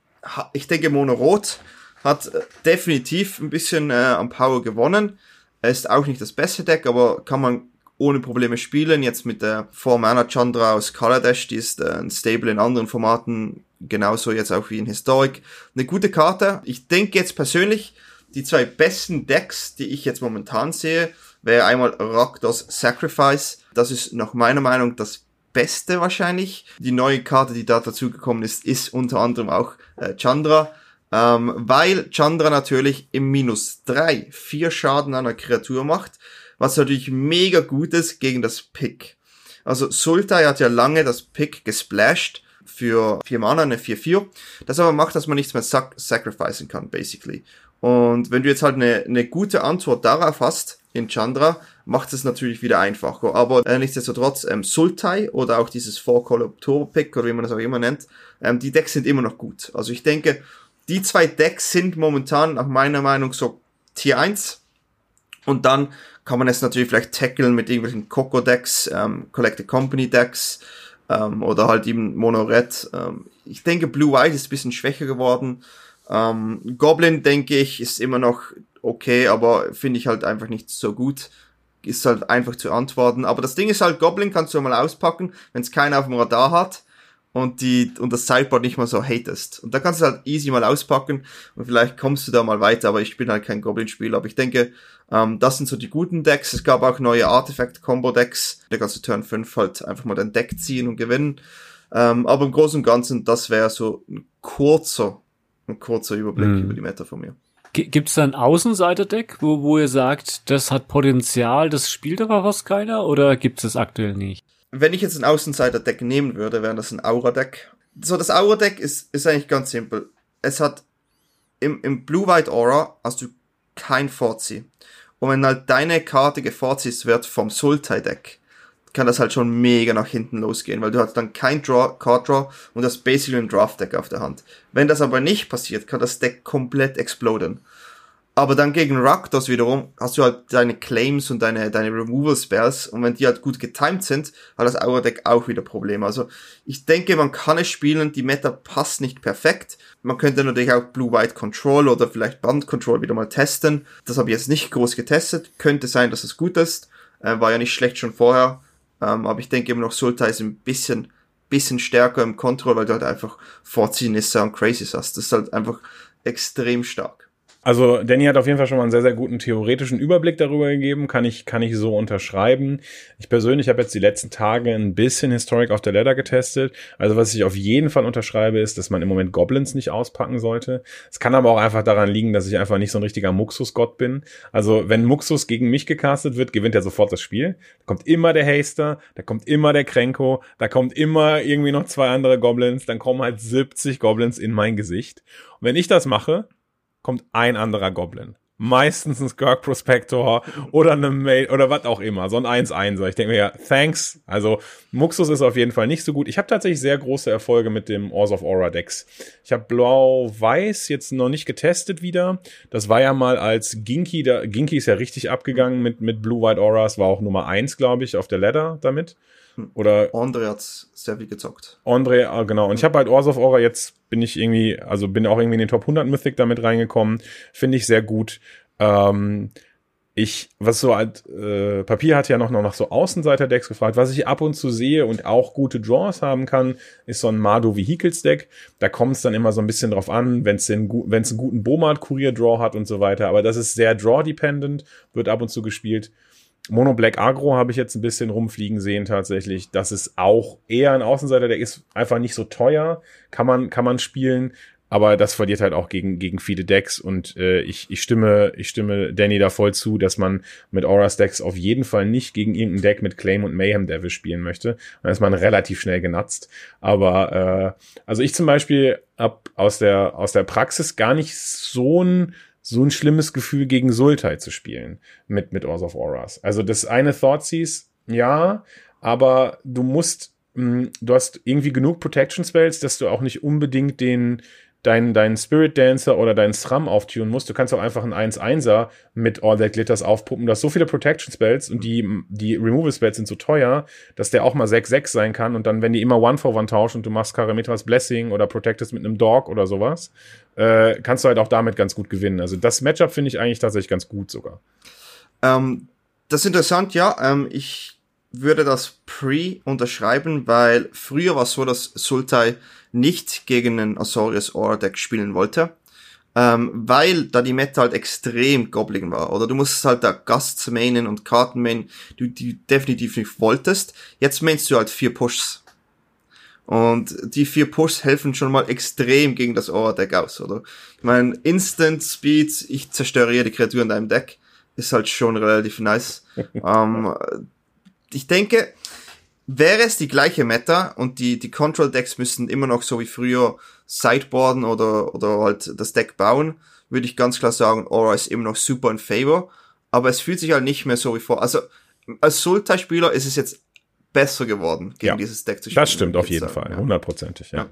ich denke Mono Rot hat äh, definitiv ein bisschen äh, an Power gewonnen. Er ist auch nicht das beste Deck, aber kann man ohne Probleme spielen. Jetzt mit der 4 Mana Chandra aus Kaladesh, die ist äh, ein Stable in anderen Formaten, genauso jetzt auch wie in Historic. Eine gute Karte. Ich denke jetzt persönlich, die zwei besten Decks, die ich jetzt momentan sehe, wäre einmal Rakdos Sacrifice. Das ist nach meiner Meinung das Beste wahrscheinlich. Die neue Karte, die da dazugekommen ist, ist unter anderem auch äh, Chandra. Ähm, weil Chandra natürlich im Minus drei vier Schaden an einer Kreatur macht, was natürlich mega gut ist gegen das Pick. Also Sultai hat ja lange das Pick gesplashed für vier Mana, eine 4-4. Das aber macht, dass man nichts mehr sac sacrificen kann, basically. Und wenn du jetzt halt eine, eine gute Antwort darauf hast, in Chandra, macht es natürlich wieder einfacher. Aber äh, nichtsdestotrotz, ähm, Sultai oder auch dieses Four Color Turbo Pick oder wie man das auch immer nennt, ähm, die Decks sind immer noch gut. Also ich denke, die zwei Decks sind momentan nach meiner Meinung so Tier 1. Und dann kann man es natürlich vielleicht tackeln mit irgendwelchen Coco Decks, ähm, Collected Company Decks, ähm, oder halt eben Mono Red. Ähm, ich denke, Blue White ist ein bisschen schwächer geworden. Ähm, Goblin, denke ich, ist immer noch okay, aber finde ich halt einfach nicht so gut. Ist halt einfach zu antworten. Aber das Ding ist halt, Goblin kannst du mal auspacken, wenn es keiner auf dem Radar hat und die und das Sideboard nicht mal so hatest. Und da kannst du halt easy mal auspacken und vielleicht kommst du da mal weiter, aber ich bin halt kein Goblin-Spieler. Aber ich denke, ähm, das sind so die guten Decks. Es gab auch neue Artifact-Combo-Decks. Da kannst du Turn 5 halt einfach mal dein Deck ziehen und gewinnen. Ähm, aber im Großen und Ganzen, das wäre so ein kurzer ein kurzer Überblick mhm. über die Meta von mir. Gibt es da ein Außenseiter-Deck, wo, wo ihr sagt, das hat Potenzial, das spielt aber fast keiner oder gibt es das aktuell nicht? Wenn ich jetzt ein Außenseiter-Deck nehmen würde, wäre das ein Aura-Deck. So, das Aura-Deck ist, ist eigentlich ganz simpel. Es hat im, im Blue-White Aura hast du kein Forzi. Und wenn halt deine Karte geforzt wird vom Sultai-Deck, kann das halt schon mega nach hinten losgehen, weil du hast dann kein Draw, Card Draw und das basically ein Draft Deck auf der Hand. Wenn das aber nicht passiert, kann das Deck komplett exploden. Aber dann gegen Rakdos wiederum hast du halt deine Claims und deine, deine Removal Spells und wenn die halt gut getimed sind, hat das Aura Deck auch wieder Probleme. Also ich denke, man kann es spielen, die Meta passt nicht perfekt. Man könnte natürlich auch Blue-White Control oder vielleicht Band Control wieder mal testen. Das habe ich jetzt nicht groß getestet. Könnte sein, dass es gut ist. Äh, war ja nicht schlecht schon vorher. Ähm, aber ich denke immer noch, Sultai ist ein bisschen, bisschen stärker im Control, weil du halt einfach Vorziehen Nissa und Crazies hast. Das ist halt einfach extrem stark. Also Danny hat auf jeden Fall schon mal einen sehr, sehr guten theoretischen Überblick darüber gegeben, kann ich, kann ich so unterschreiben. Ich persönlich habe jetzt die letzten Tage ein bisschen Historic auf der Ladder getestet. Also was ich auf jeden Fall unterschreibe, ist, dass man im Moment Goblins nicht auspacken sollte. Es kann aber auch einfach daran liegen, dass ich einfach nicht so ein richtiger Muxus-Gott bin. Also wenn Muxus gegen mich gecastet wird, gewinnt er sofort das Spiel. Da kommt immer der Haster, da kommt immer der Krenko, da kommt immer irgendwie noch zwei andere Goblins, dann kommen halt 70 Goblins in mein Gesicht. Und wenn ich das mache, kommt ein anderer Goblin. Meistens ein Skirk Prospector oder eine Mail oder was auch immer, so ein 1-1. Ich denke mir ja, thanks. Also Muxus ist auf jeden Fall nicht so gut. Ich habe tatsächlich sehr große Erfolge mit dem Ors of Aura Decks. Ich habe Blau-Weiß jetzt noch nicht getestet wieder. Das war ja mal als Ginky, da, Ginky ist ja richtig abgegangen mit, mit Blue-White Auras, war auch Nummer 1, glaube ich, auf der Ladder damit. Oder Andre hat sehr viel gezockt. Andre, ah, genau. Und ich habe halt Ors of Aura, jetzt bin ich irgendwie, also bin auch irgendwie in den Top 100 Mythic damit reingekommen. Finde ich sehr gut. Ähm, ich, was so halt, äh, Papier hat ja noch, noch nach so Außenseiter-Decks gefragt. Was ich ab und zu sehe und auch gute Draws haben kann, ist so ein Mardo Vehicles Deck. Da kommt es dann immer so ein bisschen drauf an, wenn es einen, guten Bomat Kurier Draw hat und so weiter. Aber das ist sehr Draw-dependent, wird ab und zu gespielt. Mono Black Agro habe ich jetzt ein bisschen rumfliegen sehen tatsächlich. Das ist auch eher ein Außenseiter, der ist einfach nicht so teuer, kann man kann man spielen, aber das verliert halt auch gegen gegen viele Decks und äh, ich, ich stimme ich stimme Danny da voll zu, dass man mit Auras Decks auf jeden Fall nicht gegen irgendein Deck mit Claim und Mayhem Devil spielen möchte. Dann ist man relativ schnell genatzt. Aber äh, also ich zum Beispiel hab aus der aus der Praxis gar nicht so ein so ein schlimmes Gefühl gegen Sultai zu spielen mit, mit Ors of Auras. Also das eine Thoughtseize, ja, aber du musst, mh, hm, du hast irgendwie genug Protection Spells, dass du auch nicht unbedingt den, deinen, deinen Spirit Dancer oder deinen Strum auftun musst. Du kannst auch einfach einen 1-1er mit All That Glitters aufpuppen. Du hast so viele Protection Spells und die, die Removal Spells sind so teuer, dass der auch mal 6-6 sein kann und dann, wenn die immer One for One tauschen und du machst Karamitras Blessing oder protectest mit einem Dog oder sowas, äh, kannst du halt auch damit ganz gut gewinnen. Also das Matchup finde ich eigentlich tatsächlich ganz gut sogar. Ähm, das ist interessant, ja. Ähm, ich würde das Pre unterschreiben, weil früher war es so, dass Sultai nicht gegen einen Azorius Aura Deck spielen wollte, ähm, weil da die Meta halt extrem Goblin war. Oder du musstest halt da Gasts mainen und Karten mainen, die du definitiv nicht wolltest. Jetzt mainst du halt vier Pushs. Und die vier Pushs helfen schon mal extrem gegen das Aura-Deck aus, oder? Ich meine, Instant Speed, ich zerstöre die Kreatur in deinem Deck, ist halt schon relativ nice. ähm, ich denke, wäre es die gleiche Meta und die, die Control Decks müssten immer noch so wie früher Sideboarden oder, oder halt das Deck bauen, würde ich ganz klar sagen, Aura ist immer noch super in Favor, aber es fühlt sich halt nicht mehr so wie vor. Also, als Sultai-Spieler ist es jetzt besser geworden, gegen ja, dieses Deck zu spielen. Das stimmt auf jeden sagen, Fall, hundertprozentig, ja. ja.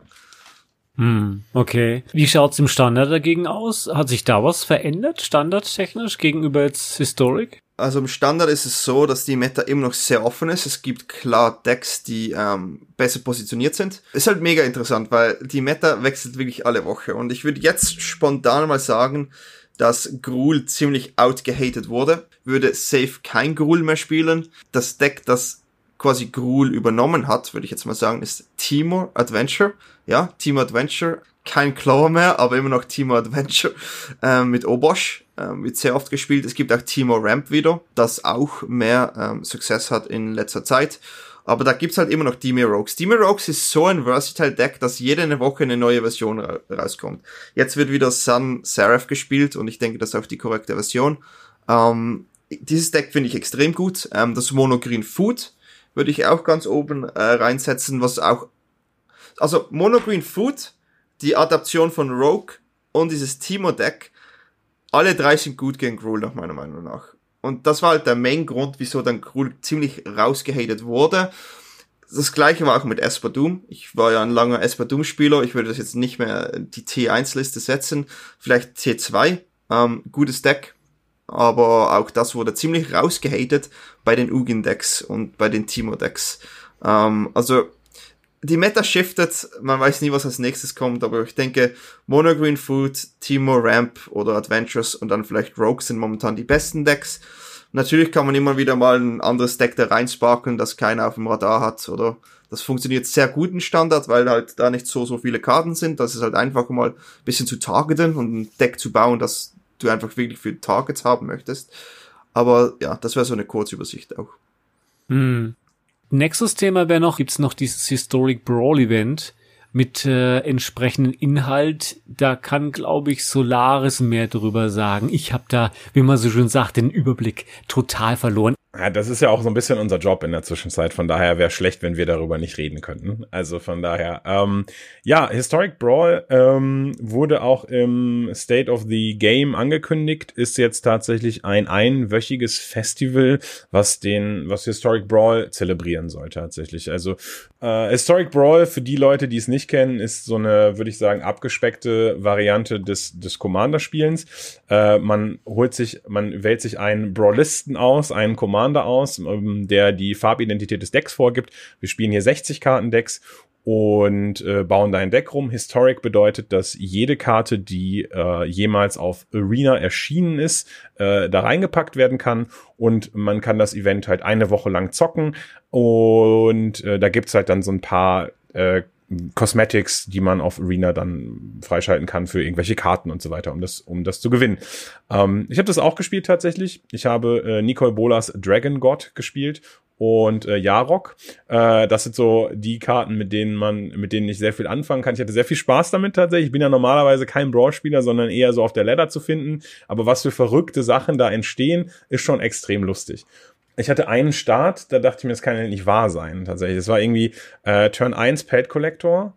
Hm, okay. Wie schaut's im Standard dagegen aus? Hat sich da was verändert, standardtechnisch, gegenüber jetzt Historic? Also im Standard ist es so, dass die Meta immer noch sehr offen ist. Es gibt klar Decks, die ähm, besser positioniert sind. Ist halt mega interessant, weil die Meta wechselt wirklich alle Woche. Und ich würde jetzt spontan mal sagen, dass Gruul ziemlich outgehatet wurde. Würde safe kein Gruul mehr spielen. Das Deck, das quasi Gruul übernommen hat, würde ich jetzt mal sagen, ist Timo Adventure. Ja, Timo Adventure. Kein Claw mehr, aber immer noch Timo Adventure äh, mit Obosh ähm, wird sehr oft gespielt. Es gibt auch Timo Ramp wieder, das auch mehr ähm, Success hat in letzter Zeit. Aber da gibt's halt immer noch Demir Rogues. Demir Rogues ist so ein versatile Deck, dass jede Woche eine neue Version ra rauskommt. Jetzt wird wieder Sun Seraph gespielt und ich denke, das ist auch die korrekte Version. Ähm, dieses Deck finde ich extrem gut. Ähm, das Mono Green Food würde ich auch ganz oben äh, reinsetzen, was auch, also Mono Green Food, die Adaption von Rogue und dieses Timo Deck alle drei sind gut gegen Gruul, nach meiner Meinung nach. Und das war halt der Main-Grund, wieso dann Gruul ziemlich rausgehatet wurde. Das gleiche war auch mit Esper Doom. Ich war ja ein langer Esper Doom-Spieler. Ich würde das jetzt nicht mehr die T1-Liste setzen. Vielleicht T2. Ähm, gutes Deck. Aber auch das wurde ziemlich rausgehatet bei den Ugin-Decks und bei den Timo-Decks. Ähm, also die Meta shiftet, man weiß nie, was als nächstes kommt, aber ich denke, Monogreen Food, Timo Ramp oder Adventures und dann vielleicht Rogue sind momentan die besten Decks. Natürlich kann man immer wieder mal ein anderes Deck da reinsparken, das keiner auf dem Radar hat, oder? Das funktioniert sehr gut in Standard, weil halt da nicht so, so viele Karten sind. Das ist halt einfach mal ein bisschen zu targeten und ein Deck zu bauen, das du einfach wirklich für Targets haben möchtest. Aber ja, das wäre so eine Kurzübersicht auch. Hm. Nächstes Thema wäre noch, gibt's noch dieses Historic Brawl Event mit äh, entsprechendem Inhalt. Da kann, glaube ich, Solaris mehr drüber sagen. Ich habe da, wie man so schön sagt, den Überblick total verloren. Ja, das ist ja auch so ein bisschen unser Job in der Zwischenzeit. Von daher wäre schlecht, wenn wir darüber nicht reden könnten. Also von daher, ähm, ja, Historic Brawl ähm, wurde auch im State of the Game angekündigt. Ist jetzt tatsächlich ein einwöchiges Festival, was den, was Historic Brawl zelebrieren soll tatsächlich. Also äh, Historic Brawl für die Leute, die es nicht kennen, ist so eine, würde ich sagen, abgespeckte Variante des des Commander-Spielens. Äh, man holt sich, man wählt sich einen Brawlisten aus, einen Commander aus, ähm, der die Farbidentität des Decks vorgibt. Wir spielen hier 60 Karten-Decks und äh, bauen da ein Deck rum. Historic bedeutet, dass jede Karte, die äh, jemals auf Arena erschienen ist, äh, da reingepackt werden kann und man kann das Event halt eine Woche lang zocken und äh, da gibt's halt dann so ein paar äh, Cosmetics, die man auf Arena dann freischalten kann für irgendwelche Karten und so weiter, um das, um das zu gewinnen. Ähm, ich habe das auch gespielt tatsächlich. Ich habe äh, Nicole Bolas Dragon God gespielt und äh, Jarok. Äh, das sind so die Karten, mit denen man, mit denen ich sehr viel anfangen kann. Ich hatte sehr viel Spaß damit tatsächlich. Ich bin ja normalerweise kein Brawl-Spieler, sondern eher so auf der Ladder zu finden. Aber was für verrückte Sachen da entstehen, ist schon extrem lustig ich hatte einen Start, da dachte ich mir, das kann ja nicht wahr sein, tatsächlich. Das war irgendwie äh, Turn 1 Pelt Collector,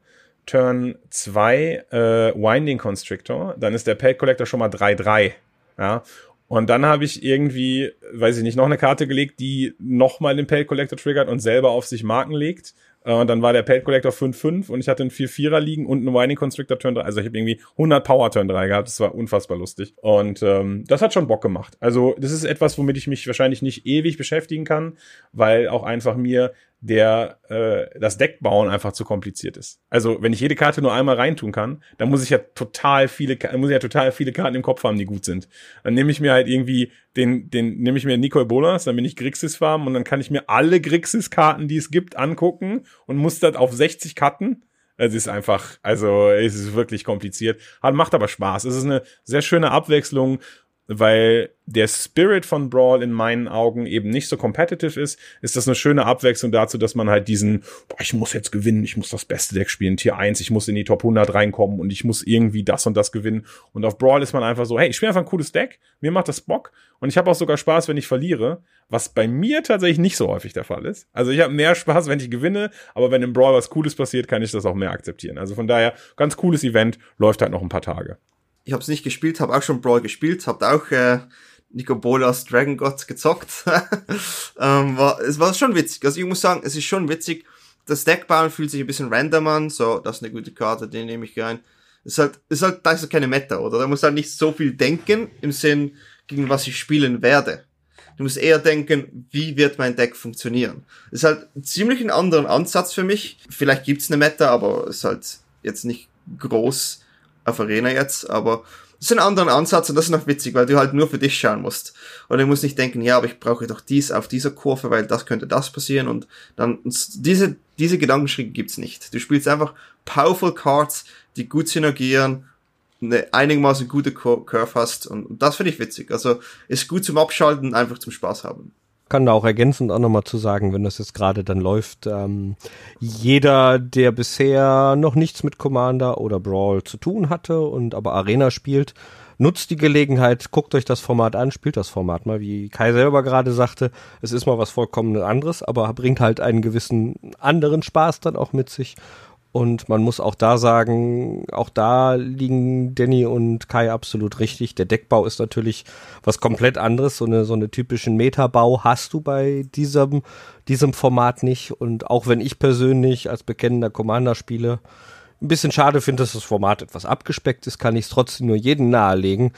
Turn 2 äh, Winding Constrictor, dann ist der Pelt Collector schon mal 3-3. Ja. Und dann habe ich irgendwie, weiß ich nicht, noch eine Karte gelegt, die nochmal den Pelt Collector triggert und selber auf sich Marken legt. Äh, und dann war der Pelt Collector 5-5 und ich hatte einen 4-4er liegen und einen Winding Constrictor Turn 3. Also ich habe irgendwie 100 Power Turn 3 gehabt. Das war unfassbar lustig. Und ähm, das hat schon Bock gemacht. Also das ist etwas, womit ich mich wahrscheinlich nicht ewig beschäftigen kann, weil auch einfach mir der äh, das Deck bauen einfach zu kompliziert ist. Also wenn ich jede Karte nur einmal reintun kann, dann muss ich ja total viele, muss ich ja total viele Karten im Kopf haben, die gut sind. Dann nehme ich mir halt irgendwie den, den nehme ich mir Nicole Bolas, dann bin ich Grixis Farm und dann kann ich mir alle Grixis Karten, die es gibt, angucken und muss das auf 60 cutten. Es ist einfach, also es ist wirklich kompliziert, hat, macht aber Spaß. Es ist eine sehr schöne Abwechslung weil der Spirit von Brawl in meinen Augen eben nicht so competitive ist, ist das eine schöne Abwechslung dazu, dass man halt diesen, boah, ich muss jetzt gewinnen, ich muss das beste Deck spielen, Tier 1, ich muss in die Top 100 reinkommen und ich muss irgendwie das und das gewinnen. Und auf Brawl ist man einfach so, hey, ich spiele einfach ein cooles Deck, mir macht das Bock und ich habe auch sogar Spaß, wenn ich verliere, was bei mir tatsächlich nicht so häufig der Fall ist. Also ich habe mehr Spaß, wenn ich gewinne, aber wenn im Brawl was Cooles passiert, kann ich das auch mehr akzeptieren. Also von daher, ganz cooles Event, läuft halt noch ein paar Tage ich habe es nicht gespielt, habe auch schon Brawl gespielt, habe auch äh, Nico Bolas Dragon God gezockt. ähm, war, es war schon witzig. Also ich muss sagen, es ist schon witzig. Das Deckbauen fühlt sich ein bisschen random an. So, das ist eine gute Karte, den nehme ich rein. Ist halt, ist halt, da ist halt keine Meta, oder? Da muss halt nicht so viel denken im Sinn, gegen was ich spielen werde. Du musst eher denken, wie wird mein Deck funktionieren. Ist halt ziemlich ein anderen Ansatz für mich. Vielleicht gibt's eine Meta, aber ist halt jetzt nicht groß auf Arena jetzt, aber das ist ein anderer Ansatz und das ist noch witzig, weil du halt nur für dich schauen musst. Und du musst nicht denken, ja, aber ich brauche doch dies auf dieser Kurve, weil das könnte das passieren und dann, diese, diese Gedankenschritte gibt's nicht. Du spielst einfach powerful Cards, die gut synergieren, eine einigermaßen gute Curve hast und das finde ich witzig. Also ist gut zum Abschalten, einfach zum Spaß haben kann da auch ergänzend auch nochmal zu sagen, wenn das jetzt gerade dann läuft, ähm, jeder, der bisher noch nichts mit Commander oder Brawl zu tun hatte und aber Arena spielt, nutzt die Gelegenheit, guckt euch das Format an, spielt das Format mal, wie Kai selber gerade sagte, es ist mal was vollkommen anderes, aber bringt halt einen gewissen anderen Spaß dann auch mit sich und man muss auch da sagen, auch da liegen Danny und Kai absolut richtig. Der Deckbau ist natürlich was komplett anderes. So eine, so eine typischen Metabau hast du bei diesem, diesem Format nicht. Und auch wenn ich persönlich als bekennender Commander spiele, ein bisschen schade finde, dass das Format etwas abgespeckt ist, kann ich es trotzdem nur jeden nahelegen,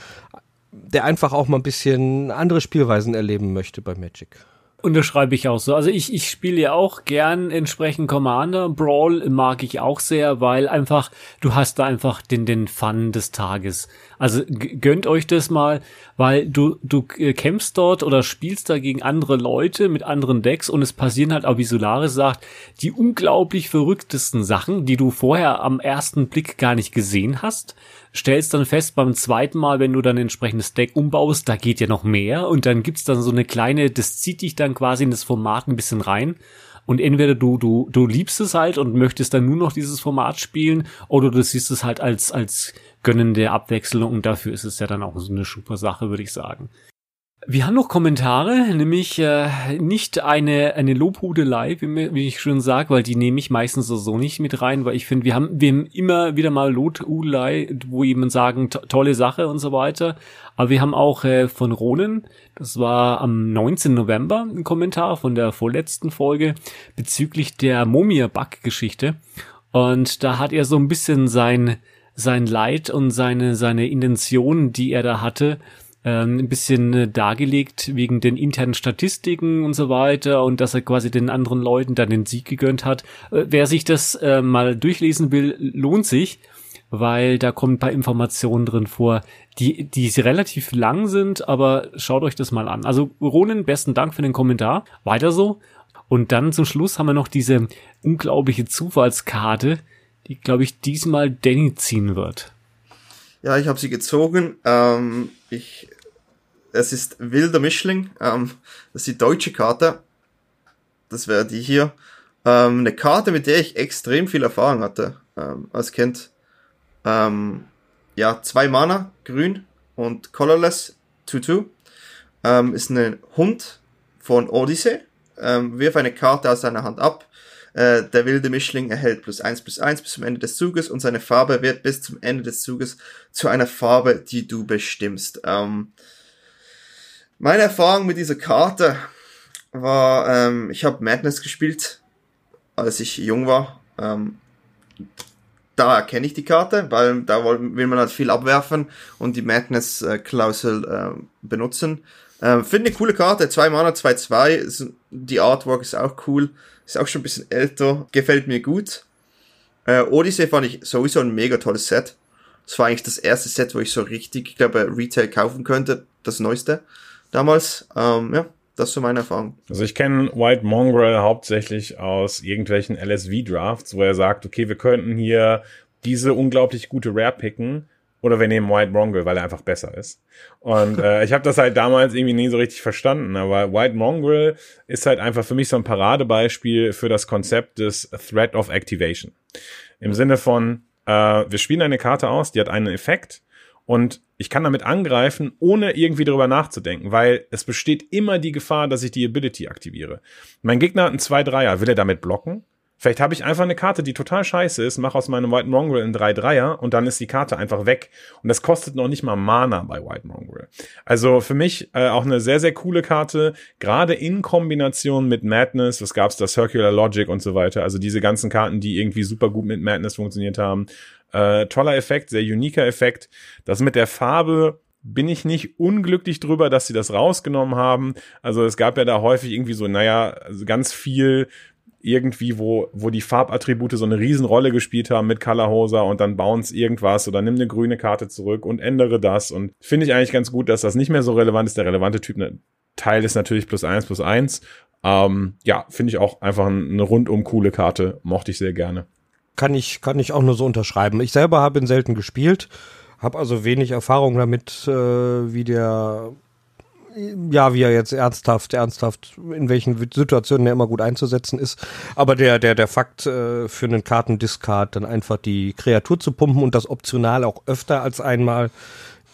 der einfach auch mal ein bisschen andere Spielweisen erleben möchte bei Magic. Unterschreibe ich auch so. Also ich, ich spiele ja auch gern entsprechend Commander. Brawl mag ich auch sehr, weil einfach, du hast da einfach den, den Fun des Tages. Also gönnt euch das mal, weil du, du äh, kämpfst dort oder spielst da gegen andere Leute mit anderen Decks und es passieren halt auch, wie Solaris sagt, die unglaublich verrücktesten Sachen, die du vorher am ersten Blick gar nicht gesehen hast stellst dann fest beim zweiten Mal, wenn du dann entsprechendes Deck umbaust, da geht ja noch mehr und dann gibt's dann so eine kleine, das zieht dich dann quasi in das Format ein bisschen rein. Und entweder du, du, du liebst es halt und möchtest dann nur noch dieses Format spielen, oder du siehst es halt als, als gönnende Abwechslung und dafür ist es ja dann auch so eine super Sache, würde ich sagen. Wir haben noch Kommentare, nämlich äh, nicht eine eine Lobhudelei, wie, wie ich schon sage, weil die nehme ich meistens so nicht mit rein, weil ich finde, wir haben wir haben immer wieder mal Lobhudelei, wo jemand sagen tolle Sache und so weiter. Aber wir haben auch äh, von Ronen, das war am 19. November ein Kommentar von der vorletzten Folge bezüglich der Mumia-Bug-Geschichte und da hat er so ein bisschen sein sein Leid und seine seine Intention, die er da hatte ähm, ein bisschen äh, dargelegt wegen den internen Statistiken und so weiter und dass er quasi den anderen Leuten dann den Sieg gegönnt hat. Äh, wer sich das äh, mal durchlesen will, lohnt sich, weil da kommen ein paar Informationen drin vor, die, die relativ lang sind, aber schaut euch das mal an. Also Ronen, besten Dank für den Kommentar. Weiter so. Und dann zum Schluss haben wir noch diese unglaubliche Zufallskarte, die, glaube ich, diesmal Danny ziehen wird. Ja, ich habe sie gezogen. Ähm, ich es ist Wilder Mischling. Ähm, das ist die deutsche Karte. Das wäre die hier. Ähm, eine Karte, mit der ich extrem viel Erfahrung hatte. Ähm, als Kind. Ähm, ja, zwei Mana, grün und colorless, 2-2. Ähm, ist ein Hund von Odyssey. Ähm, wirf eine Karte aus seiner Hand ab. Äh, der wilde Mischling erhält plus eins plus eins bis zum Ende des Zuges und seine Farbe wird bis zum Ende des Zuges zu einer Farbe, die du bestimmst. Ähm, meine Erfahrung mit dieser Karte war, ähm, ich habe Madness gespielt, als ich jung war. Ähm, da erkenne ich die Karte, weil da will man halt viel abwerfen und die Madness-Klausel äh, benutzen. Ähm, Finde eine coole Karte, 2 Mana, 2-2, die Artwork ist auch cool, ist auch schon ein bisschen älter, gefällt mir gut. Äh, Odyssey fand ich sowieso ein mega tolles Set. Das war eigentlich das erste Set, wo ich so richtig, ich glaube, Retail kaufen könnte, das neueste damals. Ähm, ja, das so meine Erfahrung. Also ich kenne White Mongrel hauptsächlich aus irgendwelchen LSV-Drafts, wo er sagt, okay, wir könnten hier diese unglaublich gute Rare picken oder wir nehmen White Mongrel, weil er einfach besser ist. Und äh, ich habe das halt damals irgendwie nie so richtig verstanden, aber White Mongrel ist halt einfach für mich so ein Paradebeispiel für das Konzept des Threat of Activation. Im Sinne von, äh, wir spielen eine Karte aus, die hat einen Effekt und ich kann damit angreifen, ohne irgendwie darüber nachzudenken, weil es besteht immer die Gefahr, dass ich die Ability aktiviere. Mein Gegner hat einen 2-3er, will er damit blocken? Vielleicht habe ich einfach eine Karte, die total scheiße ist, mache aus meinem White Mongrel einen 3-3er und dann ist die Karte einfach weg. Und das kostet noch nicht mal Mana bei White Mongrel. Also für mich äh, auch eine sehr, sehr coole Karte, gerade in Kombination mit Madness, was gab's da, Circular Logic und so weiter. Also diese ganzen Karten, die irgendwie super gut mit Madness funktioniert haben. Äh, toller Effekt, sehr uniker Effekt. Das mit der Farbe bin ich nicht unglücklich drüber, dass sie das rausgenommen haben. Also es gab ja da häufig irgendwie so, naja, also ganz viel irgendwie, wo, wo die Farbattribute so eine Riesenrolle gespielt haben mit Colorhoser und dann bounce irgendwas oder nimm eine grüne Karte zurück und ändere das. Und finde ich eigentlich ganz gut, dass das nicht mehr so relevant ist. Der relevante Typ ne, Teil ist natürlich plus eins plus eins. Ähm, ja, finde ich auch einfach eine rundum coole Karte. Mochte ich sehr gerne. Kann ich, kann ich auch nur so unterschreiben. Ich selber habe ihn selten gespielt, habe also wenig Erfahrung damit, äh, wie der ja, wie er jetzt ernsthaft, ernsthaft, in welchen Situationen er immer gut einzusetzen ist. Aber der, der, der Fakt äh, für einen Kartendiscard dann einfach die Kreatur zu pumpen und das optional auch öfter als einmal,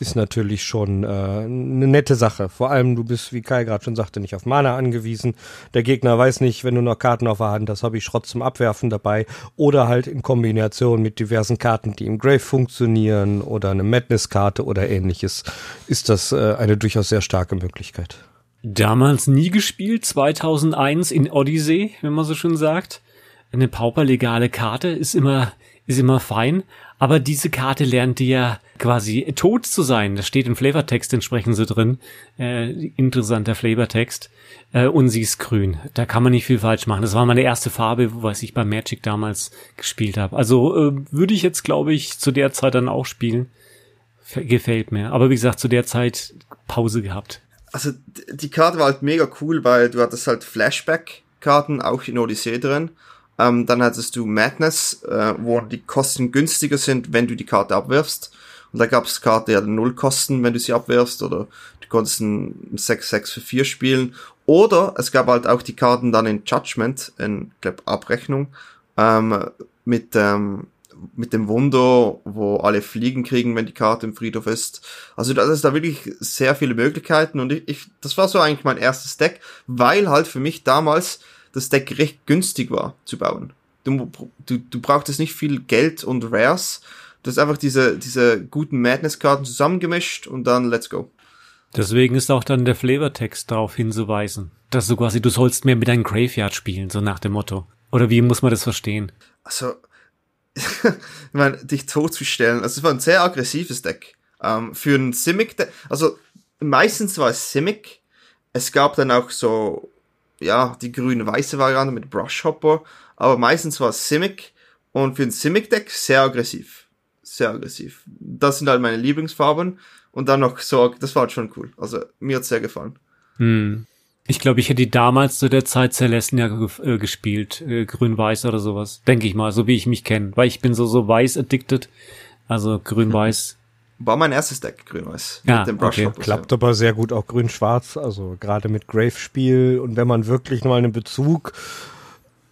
ist natürlich schon äh, eine nette Sache. Vor allem, du bist, wie Kai gerade schon sagte, nicht auf Mana angewiesen. Der Gegner weiß nicht, wenn du noch Karten auf der Hand hast, habe ich Schrott zum Abwerfen dabei. Oder halt in Kombination mit diversen Karten, die im Grave funktionieren oder eine Madness-Karte oder ähnliches, ist das äh, eine durchaus sehr starke Möglichkeit. Damals nie gespielt, 2001 in Odyssey, wenn man so schön sagt. Eine pauperlegale Karte ist immer ist immer fein. Aber diese Karte lernt dir quasi tot zu sein. Das steht im Flavortext entsprechend so drin. Äh, interessanter Flavortext. Äh, und sie ist grün. Da kann man nicht viel falsch machen. Das war meine erste Farbe, was ich bei Magic damals gespielt habe. Also äh, würde ich jetzt, glaube ich, zu der Zeit dann auch spielen. Gefällt mir. Aber wie gesagt, zu der Zeit Pause gehabt. Also die Karte war halt mega cool, weil du hattest halt Flashback-Karten auch in Odyssey drin. Ähm, dann hattest du Madness, äh, wo die Kosten günstiger sind, wenn du die Karte abwirfst. Und da gab es Karte, die hatten null Kosten, wenn du sie abwirfst, oder du konntest ein 6-6 für 4 spielen. Oder es gab halt auch die Karten dann in Judgment, in, glaub, Abrechnung, ähm, mit, ähm, mit dem Wunder, wo alle Fliegen kriegen, wenn die Karte im Friedhof ist. Also da ist da wirklich sehr viele Möglichkeiten und ich, ich das war so eigentlich mein erstes Deck, weil halt für mich damals das Deck recht günstig war zu bauen. Du, du, du brauchtest nicht viel Geld und Rares. Du hast einfach diese, diese guten Madness-Karten zusammengemischt und dann let's go. Deswegen ist auch dann der Flavortext darauf hinzuweisen, dass du quasi, du sollst mehr mit deinem Graveyard spielen, so nach dem Motto. Oder wie muss man das verstehen? Also, ich meine, dich totzustellen, also es war ein sehr aggressives Deck. Ähm, für ein Simic, also meistens war es Simic. Es gab dann auch so ja, die grüne-weiße Variante mit Brushhopper, aber meistens war es Simic und für ein Simic-Deck sehr aggressiv. Sehr aggressiv. Das sind halt meine Lieblingsfarben und dann noch so, das war halt schon cool. Also mir hat's sehr gefallen. Hm. Ich glaube, ich hätte damals zu der Zeit Celestia äh, gespielt, äh, grün-weiß oder sowas. Denke ich mal, so wie ich mich kenne. Weil ich bin so, so weiß addicted. Also grün-weiß war mein erstes Deck, grün-weiß. Ja, mit dem okay. Klappt aber sehr gut auch grün-schwarz, also gerade mit Grave-Spiel und wenn man wirklich mal einen Bezug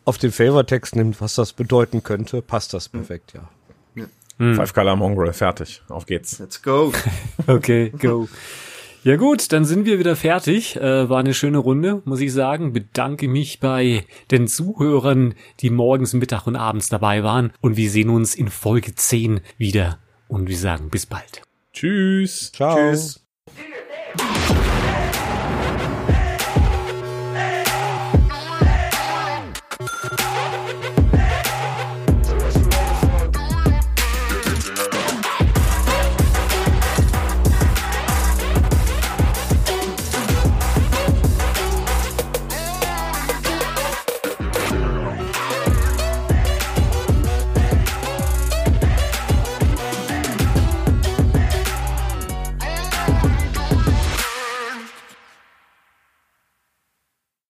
auf den Favor-Text nimmt, was das bedeuten könnte, passt das perfekt, ja. ja. Hm. Five Color Mongrel, fertig. Auf geht's. Let's go. okay, go. Ja gut, dann sind wir wieder fertig. Äh, war eine schöne Runde, muss ich sagen. Bedanke mich bei den Zuhörern, die morgens, Mittag und abends dabei waren. Und wir sehen uns in Folge 10 wieder. Und wir sagen bis bald. Tschüss. Ciao. Tschüss.